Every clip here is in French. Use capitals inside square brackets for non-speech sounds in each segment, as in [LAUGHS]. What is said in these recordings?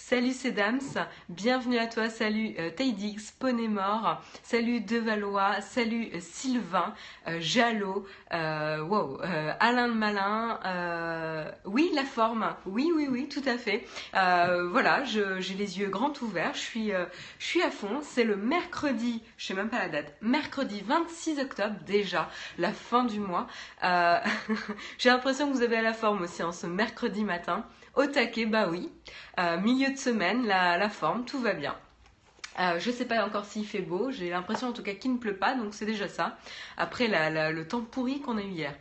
Salut Cédams, bienvenue à toi, salut euh, Taidix, Ponémor, salut Devalois, salut euh, Sylvain, euh, Jalot, euh, wow, Alain le Malin, oui la forme, oui oui oui tout à fait. Voilà, j'ai les yeux grands ouverts, je suis, à fond, c'est le mercredi, je sais même pas la date, mercredi 26 octobre déjà, la fin du mois. [LAUGHS] J'ai l'impression que vous avez la forme aussi en ce mercredi matin. Au taquet, bah oui. Euh, milieu de semaine, la, forme, tout va bien. Euh, je sais pas encore s'il fait beau, j'ai l'impression en tout cas qu'il ne pleut pas, donc c'est déjà ça. Après le temps pourri qu'on a eu hier.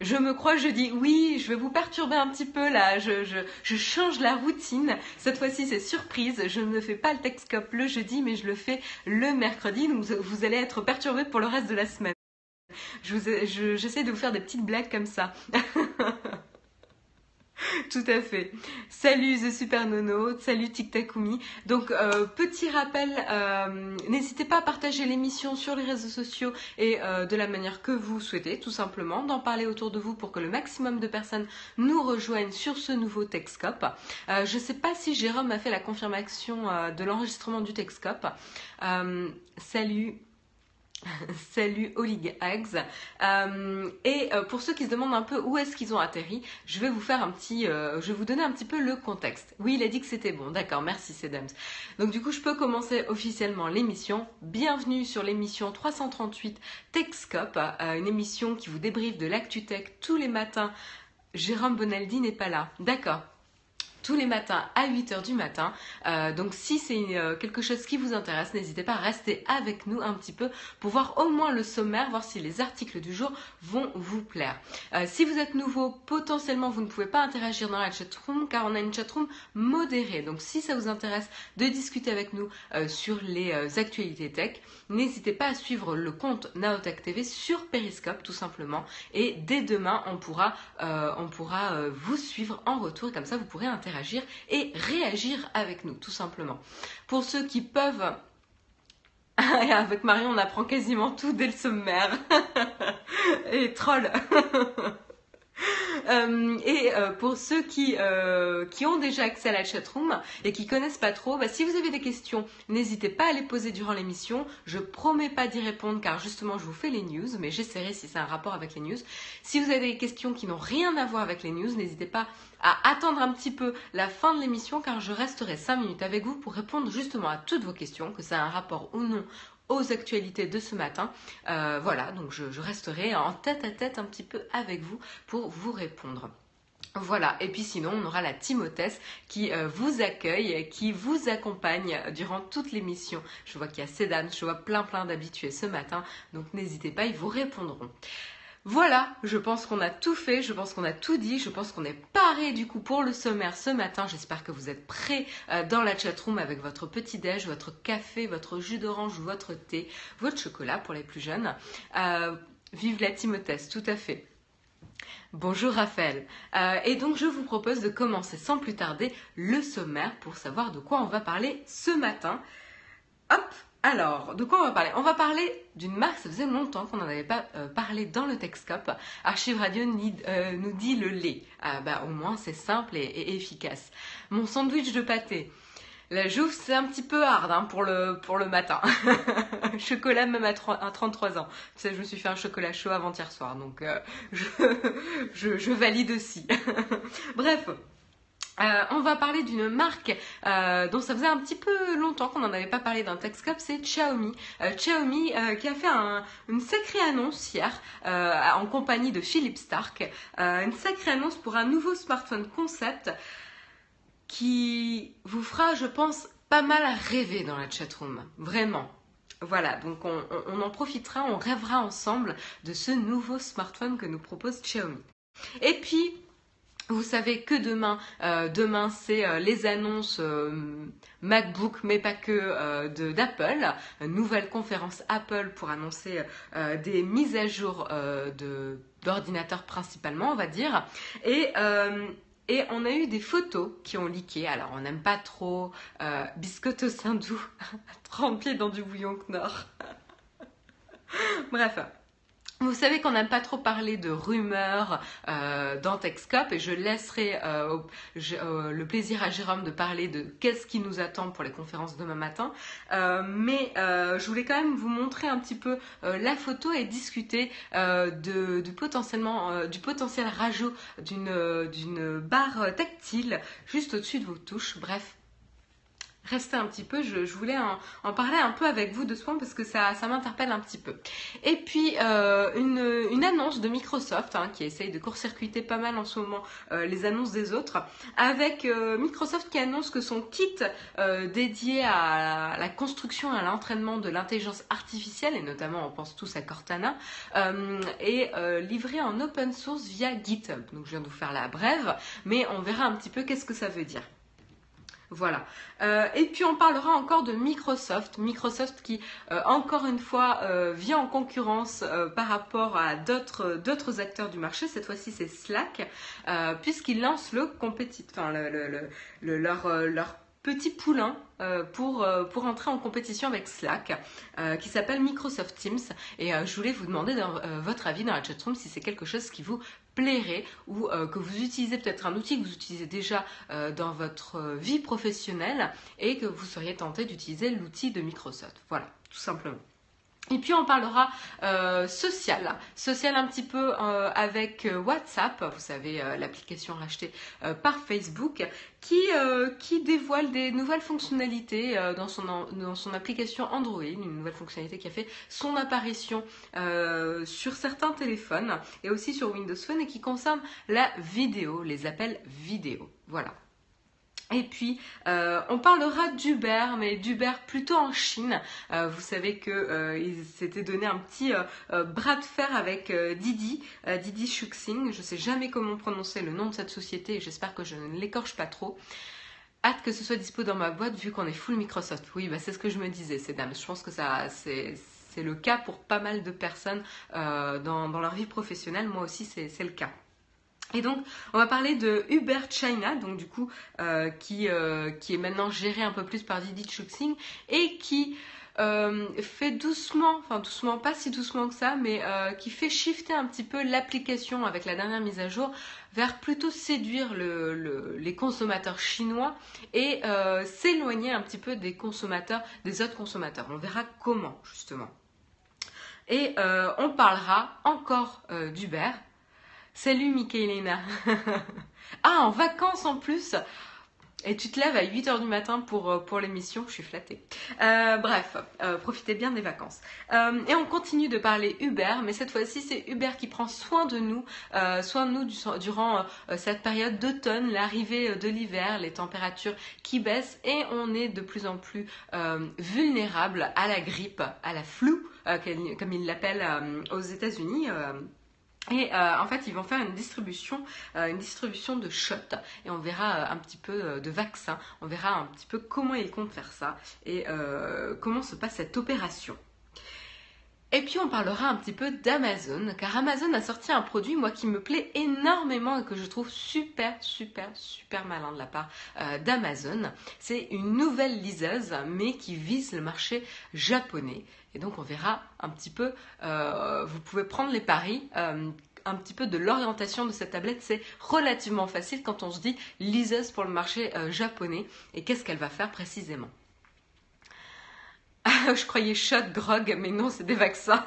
Je me crois, je dis oui, je vais vous perturber un petit peu là, je, change la routine. Cette fois-ci c'est surprise, je ne fais pas le Texcope le jeudi, mais je le fais le mercredi, donc vous, allez être perturbés pour le reste de la semaine. J'essaie de vous faire des petites blagues comme ça. [LAUGHS] [LAUGHS] Tout à fait. Salut The Super Nono, salut Tic Takumi. Donc euh, petit rappel, euh, n'hésitez pas à partager l'émission sur les réseaux sociaux et euh, de la manière que vous souhaitez, tout simplement, d'en parler autour de vous pour que le maximum de personnes nous rejoignent sur ce nouveau Texcope. Je ne sais pas si Jérôme a fait la confirmation de l'enregistrement du Texcope. Salut. [LAUGHS] Salut Olig Hags. Euh, et euh, pour ceux qui se demandent un peu où est-ce qu'ils ont atterri, je vais vous faire un petit, euh, je vais vous donner un petit peu le contexte. Oui, il a dit que c'était bon. D'accord, merci Sedams. Donc du coup, je peux commencer officiellement l'émission. Bienvenue sur l'émission 338 Techscope, une émission qui vous débriefe de l'actu tech tous les matins. Jérôme Bonaldi n'est pas là. D'accord tous les matins à 8h du matin. Euh, donc si c'est euh, quelque chose qui vous intéresse, n'hésitez pas à rester avec nous un petit peu pour voir au moins le sommaire, voir si les articles du jour vont vous plaire. Euh, si vous êtes nouveau, potentiellement vous ne pouvez pas interagir dans la chatroom car on a une chatroom modérée. Donc si ça vous intéresse de discuter avec nous sur les actualités tech, n'hésitez pas à suivre le compte Naotech TV sur Periscope tout simplement. Et dès demain, on pourra, on pourra vous suivre en retour et comme ça vous pourrez interagir et réagir avec nous tout simplement. Pour ceux qui peuvent [LAUGHS] avec Marion, on apprend quasiment tout dès le sommaire. [LAUGHS] et troll. [LAUGHS] Euh, et euh, pour ceux qui, euh, qui ont déjà accès à la chatroom et qui connaissent pas trop, bah, si vous avez des questions, n'hésitez pas à les poser durant l'émission. Je promets pas d'y répondre car justement je vous fais les news, mais j'essaierai si c'est un rapport avec les news. Si vous avez des questions qui n'ont rien à voir avec les news, n'hésitez pas à attendre un petit peu la fin de l'émission car je resterai 5 minutes avec vous pour répondre justement à toutes vos questions, que ça a un rapport ou non aux actualités de ce matin. Euh, voilà, donc je, resterai en tête à tête un petit peu avec vous pour vous répondre. Voilà, et puis sinon on aura la Timothée qui euh, vous accueille, qui vous accompagne durant toute l'émission. Je vois qu'il y a Cédane, je vois plein plein d'habitués ce matin, donc n'hésitez pas, ils vous répondront. Voilà, je pense qu'on a tout fait, je pense qu'on a tout dit, je pense qu'on est paré du coup pour le sommaire ce matin. J'espère que vous êtes prêts euh, dans la chatroom avec votre petit déj, votre café, votre jus d'orange votre thé, votre chocolat pour les plus jeunes. Euh, vive la Timothée, tout à fait. Bonjour Raphaël. Euh, et donc je vous propose de commencer sans plus tarder le sommaire pour savoir de quoi on va parler ce matin. Hop, alors, de quoi on va parler? On va parler d'une marque, ça faisait longtemps qu'on n'en avait pas euh, parlé dans le Texcope. Archive Radio euh, nous dit le lait. Ah, bah, au moins c'est simple et, efficace. Mon sandwich de pâté. La jouffe, c'est un petit peu hard hein, pour, le, pour le matin. [LAUGHS] chocolat même à, 3 à 33 ans. Tu sais, je me suis fait un chocolat chaud avant-hier soir, donc euh, [LAUGHS] je, je valide aussi. [LAUGHS] Bref, euh, on va parler d'une marque euh, dont ça faisait un petit peu longtemps qu'on n'en avait pas parlé dans Texcope, c'est Xiaomi. Euh, Xiaomi qui a fait un- une sacrée annonce hier en compagnie de Philippe Stark. Une sacrée annonce pour un nouveau smartphone concept qui vous fera, je pense, pas mal rêver dans la chatroom. Vraiment. Voilà, donc on, on- on en profitera, on rêvera ensemble de ce nouveau smartphone que nous propose Xiaomi. Et puis, vous savez que demain, euh, demain c'est euh, les annonces euh, MacBook, mais pas que d'Apple. Nouvelle conférence Apple pour annoncer des mises à jour d'ordinateurs principalement, on va dire. Et on a eu des photos qui ont leaké. Alors, on n'aime pas trop euh, sein doux, [LAUGHS] trempé dans du bouillon Knorr. [LAUGHS] Bref, Vous savez qu'on n'aime pas trop parler de rumeurs euh, dans Texcop et je laisserai euh, euh, le plaisir à Jérôme de parler de qu'est-ce qui nous attend pour les conférences demain matin. mais je voulais quand même vous montrer un petit peu la photo et discuter du, potentiellement, du potentiel rajout d'une barre tactile juste au-dessus de vos touches. Bref, rester un petit peu. Je, voulais en, parler un peu avec vous de ce point parce que ça, ça m'interpelle un petit peu. Et puis euh, une, annonce de Microsoft hein, qui essaye de court-circuiter pas mal en ce moment euh, les annonces des autres, avec euh, Microsoft qui annonce que son kit dédié à la, construction et à l'entraînement de l'intelligence artificielle, et notamment on pense tous à Cortana, est livré en open source via GitHub. Donc je viens de vous faire la brève, mais on verra un petit peu qu'est-ce que ça veut dire. Voilà. Euh, et puis on parlera encore de Microsoft. Microsoft qui, euh, encore une fois, euh, vient en concurrence par rapport à d'autres acteurs du marché. Cette fois-ci, c'est Slack, puisqu'ils lancent leur, petit poulain pour, pour entrer en compétition avec Slack, qui s'appelle Microsoft Teams. Et je voulais vous demander dans, votre avis dans la chatroom si c'est quelque chose qui vous plairait ou euh, que vous utilisez peut-être un outil que vous utilisez déjà euh, dans votre euh, vie professionnelle et que vous seriez tenté d'utiliser l'outil de Microsoft. Voilà, tout simplement. Et puis on parlera social, social un petit peu avec WhatsApp, vous savez l'application rachetée par Facebook, qui, qui dévoile des nouvelles fonctionnalités dans, son, dans son application Android, une nouvelle fonctionnalité qui a fait son apparition sur certains téléphones et aussi sur Windows Phone et qui concerne la vidéo, les appels vidéo. Voilà. Et puis, euh, on parlera d'Uber, mais d'Uber plutôt en Chine. Euh, vous savez qu'ils euh, s'étaient donné un petit bras de fer avec Didi, Didi Shuxing. Je ne sais jamais comment prononcer le nom de cette société et j'espère que je ne l'écorche pas trop. Hâte que ce soit dispo dans ma boîte vu qu'on est full Microsoft. Oui, bah, c'est ce que je me disais, c'est Je pense que ça, c'est le cas pour pas mal de personnes dans leur vie professionnelle. Moi aussi, c'est le cas. Et donc, on va parler de Uber China, donc du coup, euh, qui, euh, qui est maintenant géré un peu plus par Didi Chuxing et qui euh, fait doucement, enfin doucement, pas si doucement que ça, mais qui fait shifter un petit peu l'application avec la dernière mise à jour vers plutôt séduire le, les consommateurs chinois et s'éloigner un petit peu des consommateurs, des autres consommateurs. On verra comment, justement. Et on parlera encore d'Uber Salut Michaelina. [LAUGHS] ah, en vacances en plus. Et tu te lèves à 8h du matin pour, euh, pour l'émission, je suis flattée. Euh, bref, euh, profitez bien des vacances. et on continue de parler Uber, mais cette fois-ci c'est Uber qui prend soin de nous, soin de nous durant cette période d'automne, l'arrivée de l'hiver, les températures qui baissent et on est de plus en plus vulnérable à la grippe, à la flou, comme ils l'appellent aux États-Unis. Et euh, en fait, ils vont faire une distribution, euh, une distribution de shots et on verra euh, un petit peu de vaccins. On verra un petit peu comment ils comptent faire ça et comment se passe cette opération. Et puis on parlera un petit peu d'Amazon, car Amazon a sorti un produit, moi, qui me plaît énormément et que je trouve super, super, super malin de la part d'Amazon. C'est une nouvelle liseuse, mais qui vise le marché japonais. Et donc on verra un petit peu, euh, vous pouvez prendre les paris. Euh, un petit peu de l'orientation de cette tablette, c'est relativement facile quand on se dit liseuse pour le marché euh, japonais et qu'est-ce qu'elle va faire précisément? Je croyais shot, grog, mais non, c'est des vaccins.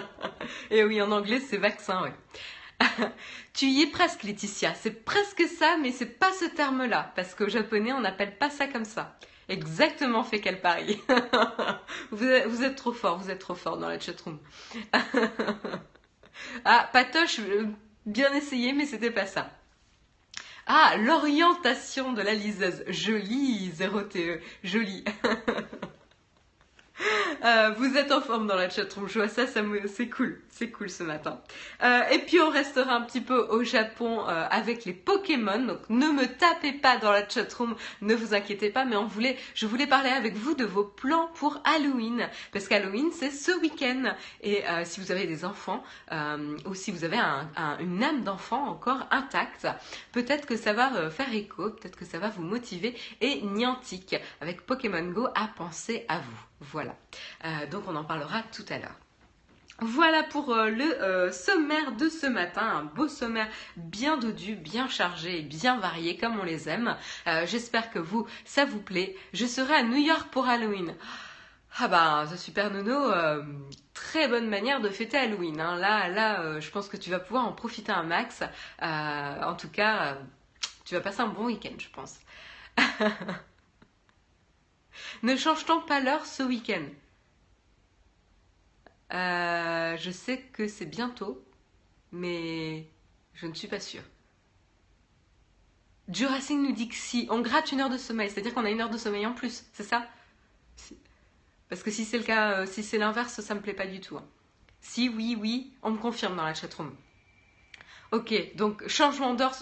[LAUGHS] et oui, en anglais, c'est vaccin, oui. [LAUGHS] tu y es presque, Laetitia. C'est presque ça, mais c'est pas ce terme-là, parce qu'au japonais, on n'appelle pas ça comme ça exactement fait quel pari. [LAUGHS] vous, êtes, trop fort, vous êtes trop fort dans la chatroom. ah, Patoche, euh, bien essayé, mais c'était pas ça. Ah, l'orientation de la liseuse. Jolie, 0TE. Jolie. Euh, vous êtes en forme dans la chatroom, je vois ça, ça c'est cool, c'est cool ce matin. Euh, et puis on restera un petit peu au Japon euh, avec les Pokémon, donc ne me tapez pas dans la chatroom, ne vous inquiétez pas, mais on voulait, je voulais parler avec vous de vos plans pour Halloween, parce qu'Halloween c'est ce week-end, et si vous avez des enfants, ou si vous avez une âme d'enfant encore intacte, peut-être que ça va faire écho, peut-être que ça va vous motiver, et Niantic, avec Pokémon Go, à penser à vous. Voilà. Euh, donc on en parlera tout à l'heure. Voilà pour euh, le euh, sommaire de ce matin, un beau sommaire bien dodu, bien chargé bien varié comme on les aime. J'espère que vous, ça vous plaît. Je serai à New York pour Halloween. Ah bah, The Super Nono, très bonne manière de fêter Halloween. Hein. Là, là, je pense que tu vas pouvoir en profiter un max. en tout cas, tu vas passer un bon week-end, je pense. [LAUGHS] [LAUGHS] ne change-t-on pas l'heure ce week-end? Euh, je sais que c'est bientôt, mais je ne suis pas sûre. Jurassic nous dit que si on gratte une heure de sommeil, c'est-à-dire qu'on a une heure de sommeil en plus, c'est ça? Parce que si c'est le cas, euh, si c'est l'inverse, ça me plaît pas du tout. Hein. Si oui, oui, on me confirme dans la chatroom. Ok, donc changement d'heure,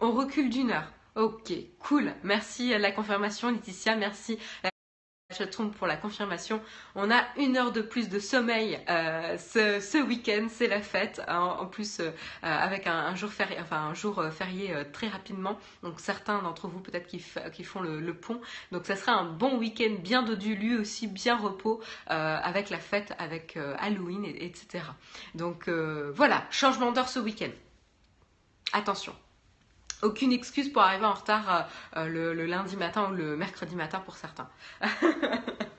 on recule d'une heure. Ok, cool. Merci à la confirmation, Laetitia. Merci chatroom pour la confirmation. On a une heure de plus de sommeil euh, ce, week-end, c'est la fête. En, plus, euh, avec un, jour férié, enfin un jour euh, férié très rapidement. Donc certains d'entre vous peut-être qui, font le, pont. Donc ça sera un bon week-end bien dodu, lui aussi bien repos, avec la fête, avec Halloween, etc. Donc voilà, changement d'heure ce week-end. Attention aucune excuse pour arriver en retard euh, le, le, lundi matin ou le mercredi matin pour certains. [LAUGHS]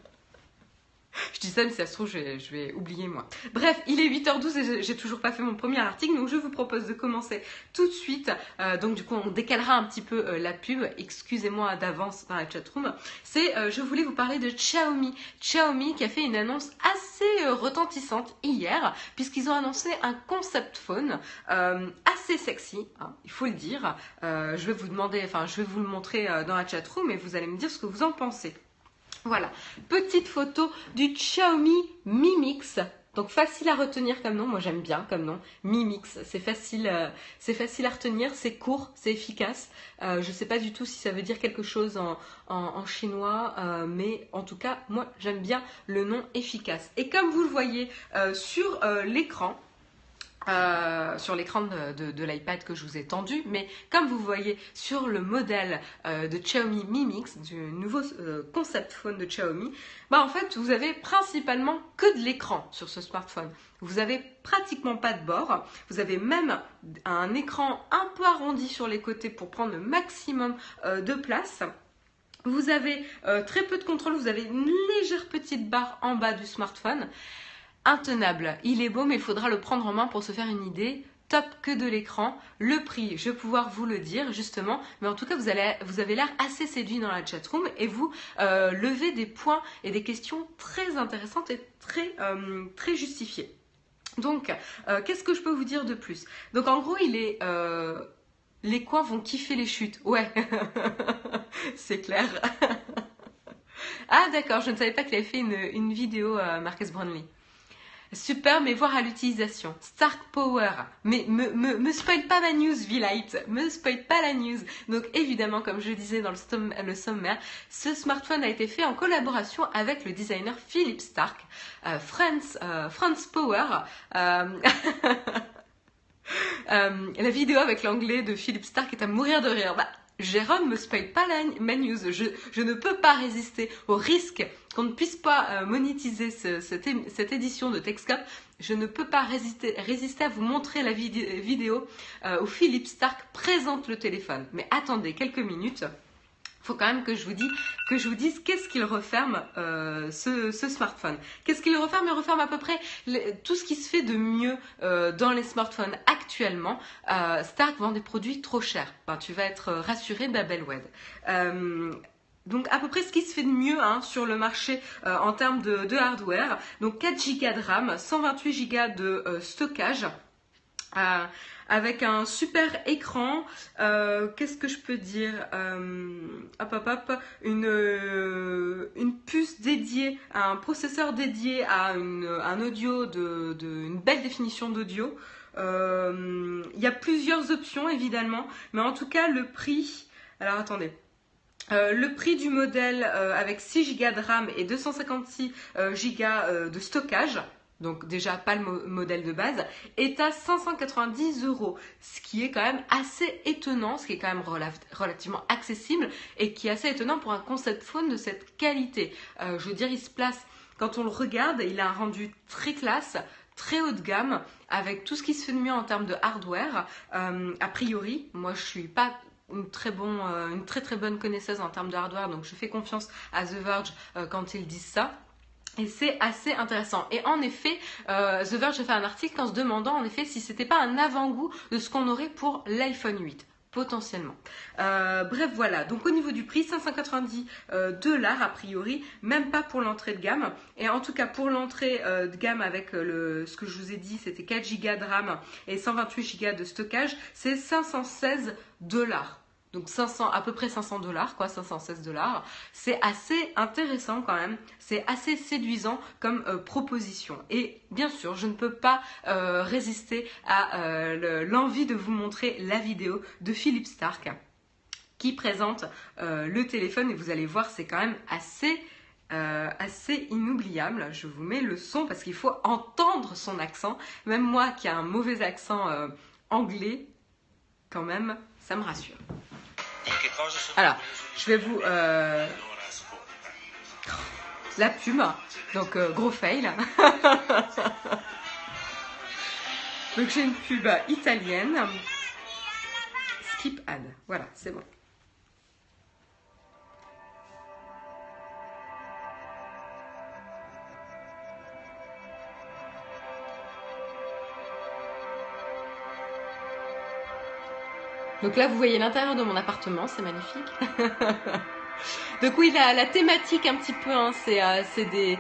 [LAUGHS] Je dis ça, mais si ça se trouve, je vais, oublier moi. Bref, il est 8h12 et j'ai toujours pas fait mon premier article, donc je vous propose de commencer tout de suite. Euh, donc du coup, on décalera un petit peu euh, la pub. Excusez-moi d'avance dans la chatroom. C'est, euh, je voulais vous parler de Xiaomi. Xiaomi qui a fait une annonce assez retentissante hier, puisqu'ils ont annoncé un concept phone assez sexy, hein, il faut le dire. je vais vous demander, enfin, je vais vous le montrer dans la chatroom et vous allez me dire ce que vous en pensez. Voilà, petite photo du Xiaomi Mi Mix. Donc facile à retenir comme nom, moi j'aime bien comme nom, Mi Mix. C'est facile, euh, c'est facile à retenir, c'est court, c'est efficace. Euh, je ne sais pas du tout si ça veut dire quelque chose en, chinois, euh, mais en tout cas moi j'aime bien le nom efficace. Et comme vous le voyez sur l'écran, euh, sur l'écran de, l'iPad que je vous ai tendu, mais comme vous voyez sur le modèle euh, de Xiaomi Mi Mix, du nouveau euh, concept phone de Xiaomi, bah en fait vous avez principalement que de l'écran sur ce smartphone. Vous avez pratiquement pas de bord, vous avez même un écran un peu arrondi sur les côtés pour prendre le maximum de place. Vous avez très peu de contrôle, vous avez une légère petite barre en bas du smartphone intenable. Il est beau, mais il faudra le prendre en main pour se faire une idée. Top que de l'écran. Le prix, je vais pouvoir vous le dire justement, mais en tout cas, vous, avez l'air assez séduit dans la chatroom et vous euh, levez des points et des questions très intéressantes et très, euh, justifiées. Donc, euh, qu'est-ce que je peux vous dire de plus? Donc, en gros, il est les coins vont kiffer les chutes. Ouais, [LAUGHS] c'est clair. [LAUGHS] ah d'accord, je ne savais pas qu'il avait fait une, vidéo, Marcus Brownlee. Super, mais voir à l'utilisation. Stark Power. Mais me, me, me spoil pas ma news, V-Light. Me spoil pas la news. Donc évidemment, comme je le disais dans le, sommaire, ce smartphone a été fait en collaboration avec le designer Philip Stark. Euh, Franz, euh, Power. Euh, [LAUGHS] euh, la vidéo avec l'anglais de Philip Stark est à mourir de rire. Bah, Jérôme me spoil pas la, news. Je, ne peux pas résister au risque qu'on ne puisse pas euh, monétiser cette, édition de Texcop. Je ne peux pas résister, résister à vous montrer la vidéo euh, où Philippe Stark présente le téléphone. Mais attendez quelques minutes faut quand même que je vous dise que je vous dise qu'est-ce qu'il referme euh, ce, smartphone. Qu'est-ce qu'il referme? Il referme à peu près tout ce qui se fait de mieux euh, dans les smartphones actuellement. Euh, Stark vend des produits trop chers. tu vas être rassuré, Babelwed. donc à peu près ce qui se fait de mieux hein, sur le marché en termes de, de, hardware. Donc 4 Go de RAM, 128 Go de stockage avec un super écran. Euh, qu'est-ce que je peux dire euh, Hop, hop, hop. Une, euh, une puce dédiée, un processeur dédié à un audio de, une belle définition d'audio. Il y a plusieurs options évidemment, mais en tout cas le prix. Alors attendez. le prix du modèle avec 6 Go de RAM et 256 Go de stockage, donc déjà pas le modèle de base, est à 590 euros, ce qui est quand même assez étonnant, ce qui est quand même relativement accessible et qui est assez étonnant pour un concept phone de cette qualité. Euh, je veux dire, il se place, quand on le regarde, il a un rendu très classe, très haut de gamme avec tout ce qui se fait de mieux en termes de hardware. a priori, moi je suis pas une très, bon, une très très bonne connaisseuse en termes de hardware, donc je fais confiance à The Verge quand ils disent ça. Et c'est assez intéressant. Et en effet, The Verge a fait un article en se demandant en effet si c'était pas un avant-goût de ce qu'on aurait pour l'iPhone 8 potentiellement. Euh, bref, voilà. Donc au niveau du prix, 590 euh, dollars a priori, même pas pour l'entrée de gamme. Et en tout cas pour l'entrée euh, de gamme avec ce que je vous ai dit, c'était 4 Go de RAM et 128 Go de stockage, c'est 516 dollars donc 500, à peu près 500 dollars, quoi, 516 dollars. C'est assez intéressant quand même, c'est assez séduisant comme euh, proposition. Et bien sûr, je ne peux pas euh, résister à euh, l'envie de vous montrer la vidéo de Philippe Stark qui présente le téléphone et vous allez voir, c'est quand même assez assez inoubliable. Je vous mets le son parce qu'il faut entendre son accent. Même moi qui a un mauvais accent anglais, quand même, ça me rassure. Alors, je vais vous... Euh, la pub, donc euh, gros fail. [LAUGHS] donc j'ai une pub italienne. Skip ad. Voilà, c'est bon. Donc là, vous voyez l'intérieur de mon appartement, c'est magnifique. [LAUGHS] Donc oui, la, la, thématique un petit peu, hein, euh, c'est des...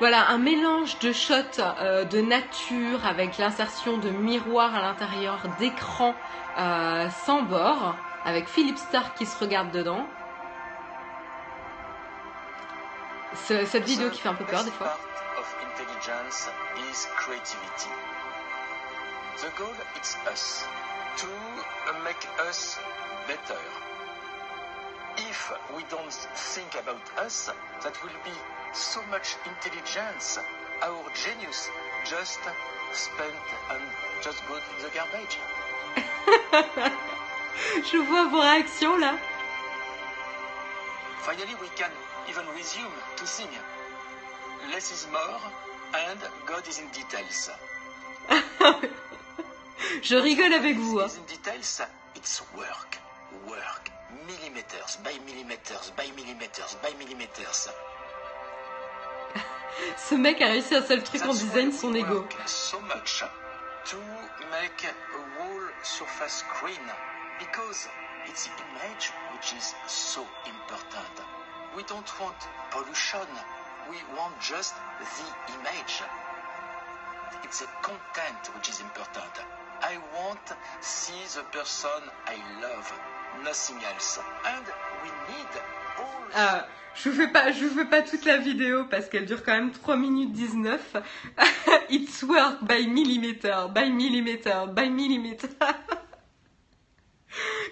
Voilà, un mélange de shots euh, de nature avec l'insertion de miroirs à l'intérieur, d'écran euh, sans bord, avec Philippe Stark qui se regarde dedans. cette vidéo qui fait un peu peur des fois. Goal to make us better. If we don't think about us, that will be so much intelligence. Our genius just spent and just go to the garbage. [LAUGHS] Je vois vos réactions là. Finally, we can even resume to sing. Less is more, and God is in details. [LAUGHS] Je rigole avec vous. Hein. It's work, work, millimeters by millimeters by millimeters by millimeters. [LAUGHS] Ce mec a réussi un seul truc en design, son ego. So much to make a whole surface screen because it's image which is so important. We don't want pollution. We want just the image. It's the content which is important. I want see the person I love, nothing else. And we need all... Ah, je vous fais pas, je vous fais pas toute la vidéo parce qu'elle dure quand même 3 minutes 19. [LAUGHS] It's work by millimeter, by millimeter, by millimeter. [LAUGHS]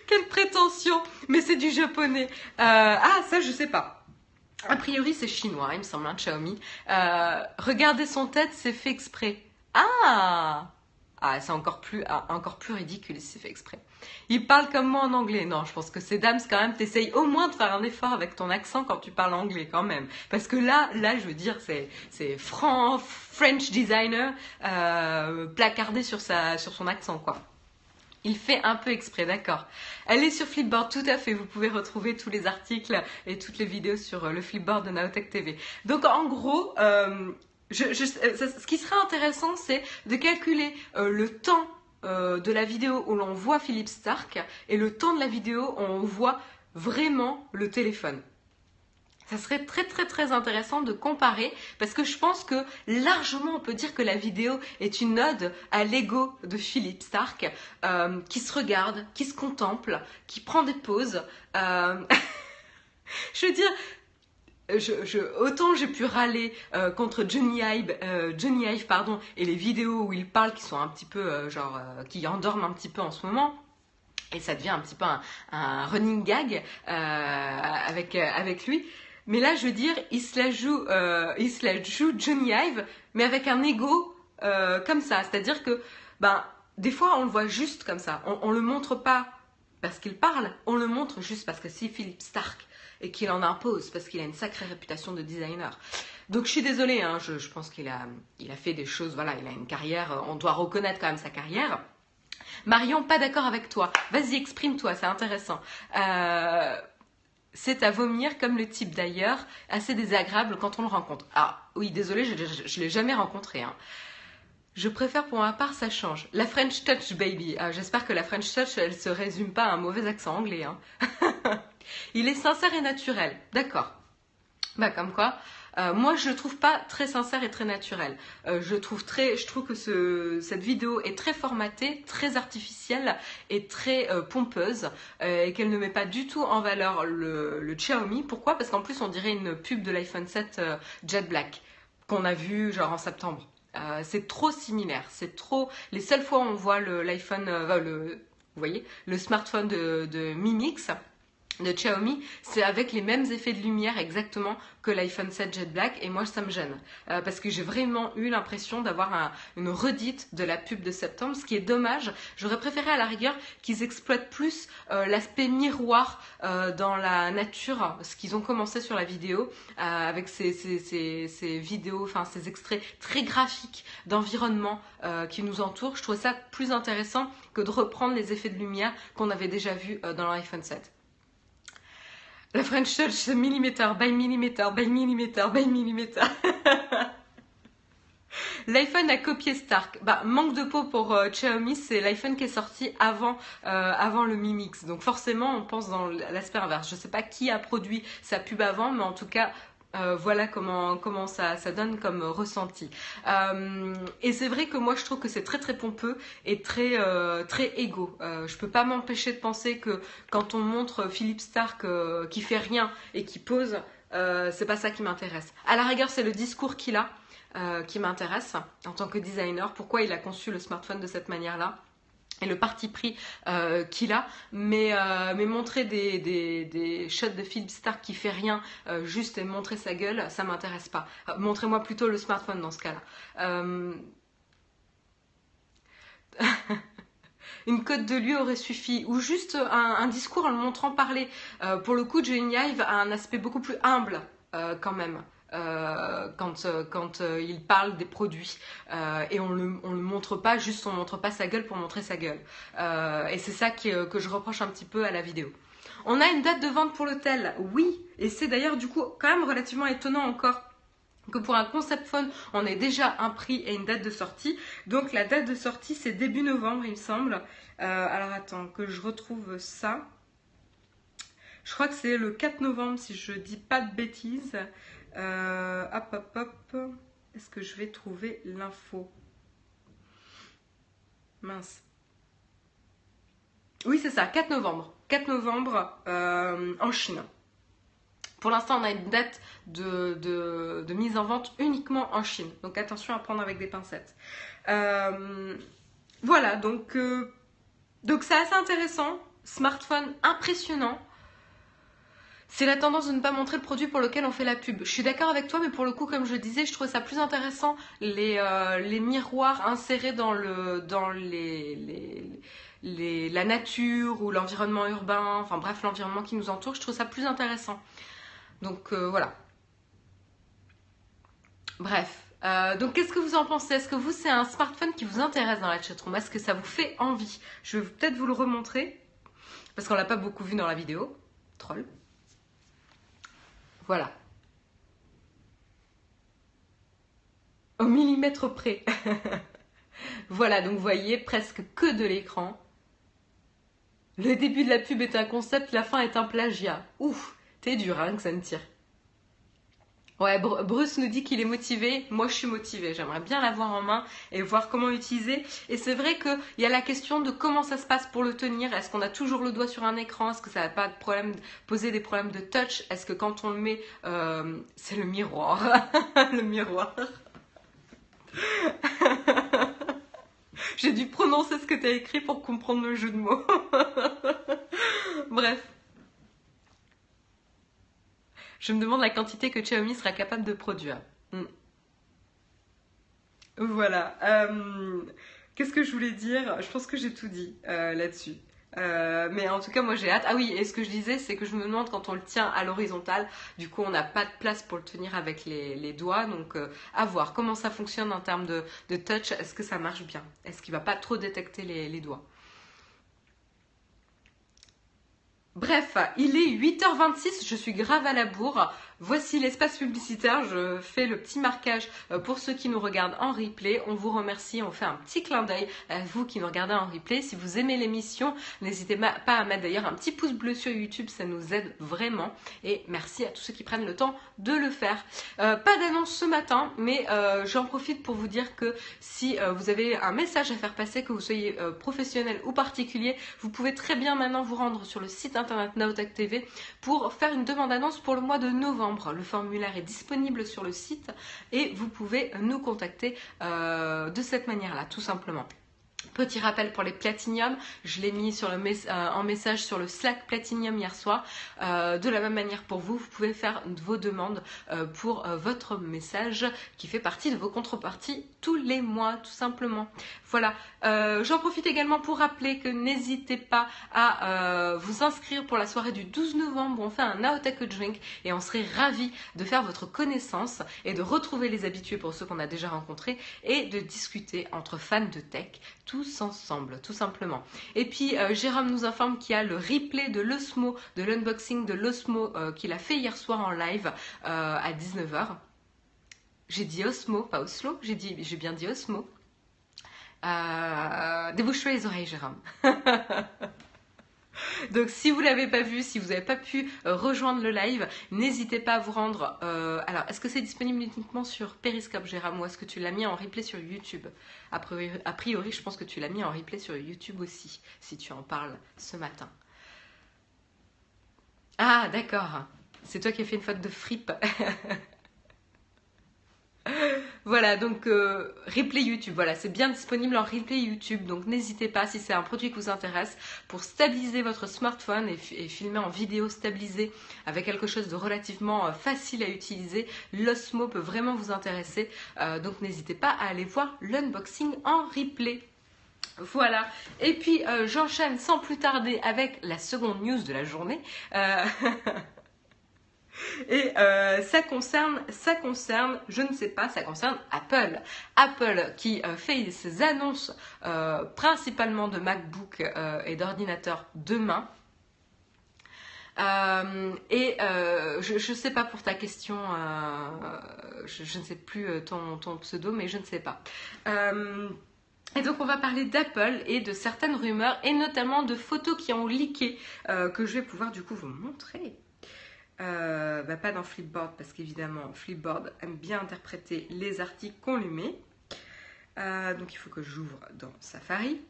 Quelle prétention Mais c'est du japonais. Euh, ah, ça, je sais pas. A priori, c'est chinois, il me semble, un Xiaomi. Euh, regardez son tête, c'est fait exprès. Ah ah, c'est encore plus, ah, encore plus ridicule si c'est fait exprès. Il parle comme moi en anglais. Non, je pense que ces dames, quand même, t'essayes au moins de faire un effort avec ton accent quand tu parles anglais quand même. Parce que là, là, je veux dire, c'est, c'est French designer euh, placardé sur sa, sur son accent, quoi. Il fait un peu exprès, d'accord. Elle est sur Flipboard, tout à fait. Vous pouvez retrouver tous les articles et toutes les vidéos sur euh, le Flipboard de Naotech TV. Donc en gros, euh, euh, ce qui serait intéressant, c'est de calculer euh, le temps euh, de la vidéo où l'on voit Philippe Stark et le temps de la vidéo où on voit vraiment le téléphone. Ça serait très très très intéressant de comparer parce que je pense que largement on peut dire que la vidéo est une ode à l'ego de Philippe Stark qui se regarde, qui se contemple, qui prend des pauses. [LAUGHS] je veux dire, autant j'ai pu râler euh, contre Johnny Ive, euh, Johnny Ive pardon, et les vidéos où il parle qui sont un petit peu euh, genre qui endorment un petit peu en ce moment. Et ça devient un petit peu un, running gag avec avec lui. Mais là, je veux dire, il se la joue, il la joue Johnny Ive, mais avec un ego comme ça. C'est-à-dire que, ben, des fois, on le voit juste comme ça. On, on le montre pas parce qu'il parle, on le montre juste parce que c'est Philippe Stark et qu'il en impose parce qu'il a une sacrée réputation de designer. Donc je suis désolée, hein, je, pense qu'il a, il a fait des choses, voilà, il a une carrière, on doit reconnaître quand même sa carrière. Marion, pas d'accord avec toi. Vas-y, exprime-toi, c'est intéressant. Euh, c'est à vomir comme le type d'ailleurs, assez désagréable quand on le rencontre. Ah oui, désolé, je ne l'ai jamais rencontré. Hein. Je préfère pour ma part, ça change. La French Touch, baby. Ah, j'espère que la French Touch, elle se résume pas à un mauvais accent anglais. Hein. [LAUGHS] Il est sincère et naturel. D'accord. Bah comme quoi, euh, moi, je le trouve pas très sincère et très naturel. Euh, je trouve très, je trouve que ce, cette vidéo est très formatée, très artificielle et très euh, pompeuse, et qu'elle ne met pas du tout en valeur le, le Xiaomi. Pourquoi? Parce qu'en plus, on dirait une pub de l'iPhone 7 Jet Black qu'on a vu genre en septembre. C'est trop similaire, c'est trop. Les seules fois où on voit l'iPhone, le, vous voyez, le smartphone de, de Mi Mix, de Xiaomi, c'est avec les mêmes effets de lumière exactement que l'iPhone 7 Jet Black et moi ça me gêne euh, parce que j'ai vraiment eu l'impression d'avoir une redite de la pub de septembre, ce qui est dommage. J'aurais préféré à la rigueur qu'ils exploitent plus euh, l'aspect miroir euh, dans la nature, ce qu'ils ont commencé sur la vidéo avec ces, vidéos, enfin ces extraits très graphiques d'environnement qui nous entourent. Je trouve ça plus intéressant que de reprendre les effets de lumière qu'on avait déjà vus dans l'iPhone 7. La French Touch, c'est millimeter by millimeter by millimeter by millimeter. [LAUGHS] L'iPhone a copié Stark. Bah, manque de peau pour euh, Xiaomi, c'est l'iPhone qui est sorti avant, euh, avant le Mi Mix. Donc forcément, on pense dans l'aspect inverse. Je ne sais pas qui a produit sa pub avant, mais en tout cas, euh, voilà comment, comment ça, ça donne comme ressenti. Euh, et c'est vrai que moi je trouve que c'est très très pompeux et très euh, très égo. je peux pas m'empêcher de penser que quand on montre Philippe Stark qui fait rien et qui pose, c'est pas ça qui m'intéresse. À la rigueur, c'est le discours qu'il a qui m'intéresse en tant que designer. Pourquoi il a conçu le smartphone de cette manière-là? Et le parti pris euh, qu'il a, mais, euh, montrer des, shots de Philip Stark qui fait rien, euh, juste montrer sa gueule, ça m'intéresse pas. Montrez-moi plutôt le smartphone dans ce cas-là. [LAUGHS] Une cote de lieu aurait suffi, ou juste un, discours en le montrant parler. pour le coup, Johnny Ive a un aspect beaucoup plus humble quand même. Euh, quand, euh, quand euh, il parle des produits et on le, on le montre pas juste on montre pas sa gueule pour montrer sa gueule et c'est ça que je reproche un petit peu à la vidéo on a une date de vente pour l'hôtel oui et c'est d'ailleurs du coup quand même relativement étonnant encore que pour un concept phone, on ait déjà un prix et une date de sortie. Donc la date de sortie, c'est début novembre, il me semble. alors attends, que je retrouve ça. Je crois que c'est le 4 novembre, si je dis pas de bêtises. Euh, hop, hop, hop. Est-ce que je vais trouver l'info? Mince. Oui, c'est ça, 4 novembre. 4 novembre euh, en Chine. Pour l'instant, on a une date de, mise en vente uniquement en Chine. Donc attention à prendre avec des pincettes. Euh, voilà, donc donc c'est assez intéressant. Smartphone impressionnant c'est la tendance de ne pas montrer le produit pour lequel on fait la pub. Je suis d'accord avec toi, mais pour le coup, comme je disais, je trouve ça plus intéressant les, euh, miroirs insérés dans, la nature ou l'environnement urbain, enfin bref, l'environnement qui nous entoure. Je trouve ça plus intéressant. Donc euh, voilà. Bref. Euh, donc qu'est-ce que vous en pensez? Est-ce que vous, c'est un smartphone qui vous intéresse dans la chatroom? Est-ce que ça vous fait envie? Je vais peut-être vous le remontrer, parce qu'on l'a pas beaucoup vu dans la vidéo. Troll. Voilà. Au millimètre près. [LAUGHS] voilà, donc vous voyez presque que de l'écran. Le début de la pub est un concept, la fin est un plagiat. Ouf, t'es dur hein, que ça ne tire. Ouais, Bruce nous dit qu'il est motivé. Moi, je suis motivée. J'aimerais bien l'avoir en main et voir comment utiliser. Et c'est vrai qu'il y a la question de comment ça se passe pour le tenir. Est-ce qu'on a toujours le doigt sur un écran? Est-ce que ça va pas de poser des problèmes de touch? Est-ce que quand on le met, euh, c'est le miroir? [LAUGHS] Le miroir. [LAUGHS] J'ai dû prononcer ce que tu as écrit pour comprendre le jeu de mots. [LAUGHS] Bref. Je me demande la quantité que Xiaomi sera capable de produire. Hmm. Voilà. Euh, qu'est-ce que je voulais dire? Je pense que j'ai tout dit euh, là-dessus. Euh, mais en tout cas, moi j'ai hâte. Ah oui, et ce que je disais, c'est que je me demande quand on le tient à l'horizontale, du coup on n'a pas de place pour le tenir avec les, doigts. Donc à voir comment ça fonctionne en termes de, touch. Est-ce que ça marche bien? Est-ce qu'il va pas trop détecter les doigts? Bref, il est 8h26, je suis grave à la bourre. Voici l'espace publicitaire, je fais le petit marquage euh, pour ceux qui nous regardent en replay. On vous remercie, on fait un petit clin d'œil à vous qui nous regardez en replay. Si vous aimez l'émission, n'hésitez pas à mettre d'ailleurs un petit pouce bleu sur YouTube, ça nous aide vraiment. Et merci à tous ceux qui prennent le temps de le faire. Euh, pas d'annonce ce matin, mais euh, j'en profite pour vous dire que si vous avez un message à faire passer, que vous soyez professionnel ou particulier, vous pouvez très bien maintenant vous rendre sur le site internet Naotech TV pour faire une demande d'annonce pour le mois de novembre. Le formulaire est disponible sur le site et vous pouvez nous contacter euh, de cette manière-là, tout simplement. Petit rappel pour les Platinium, je l'ai mis euh, en message sur le Slack Platinium hier soir. Euh, de la même manière pour vous, vous pouvez faire vos demandes pour votre message qui fait partie de vos contreparties tous les mois, tout simplement. Voilà, euh, j'en profite également pour rappeler que n'hésitez pas à euh, vous inscrire pour la soirée du 12 novembre. On fait un Now Take a Drink et on serait ravis de faire votre connaissance et de retrouver les habitués pour ceux qu'on a déjà rencontrés et de discuter entre fans de tech tous ensemble, tout simplement. Et puis euh, Jérôme nous informe qu'il y a le replay de l'Osmo, de l'unboxing de l'Osmo qu'il a fait hier soir en live à 19h. J'ai dit Osmo, pas Oslo, j'ai bien dit Osmo. Euh, déboucherez les oreilles, Jérôme. [LAUGHS] Donc si vous ne l'avez pas vu, si vous n'avez pas pu euh, rejoindre le live, n'hésitez pas à vous rendre. Euh, alors, est-ce que c'est disponible uniquement sur Periscope, Jérôme, ou est-ce que tu l'as mis en replay sur YouTube? A priori, a priori, je pense que tu l'as mis en replay sur YouTube aussi, si tu en parles ce matin. Ah, d'accord. C'est toi qui as fait une faute de fripe. [LAUGHS] voilà, donc euh, replay YouTube, voilà, c'est bien disponible en replay YouTube, donc n'hésitez pas si c'est un produit qui vous intéresse pour stabiliser votre smartphone et, filmer en vidéo stabilisée avec quelque chose de relativement euh, facile à utiliser, l'Osmo peut vraiment vous intéresser, euh, donc n'hésitez pas à aller voir l'unboxing en replay. Voilà, et puis j'enchaîne sans plus tarder avec la seconde news de la journée. [LAUGHS] Et euh, ça concerne, ça concerne, je ne sais pas, ça concerne Apple. Apple qui euh, fait ses annonces euh, principalement de MacBook et d'ordinateur demain. et je ne sais pas pour ta question, je, ne sais plus ton, ton, pseudo, mais je ne sais pas. et donc on va parler d'Apple et de certaines rumeurs et notamment de photos qui ont leaké que je vais pouvoir du coup vous montrer. Euh, bah, pas dans Flipboard parce qu'évidemment Flipboard aime bien interpréter les articles qu'on lui met. Euh, donc il faut que j'ouvre dans Safari.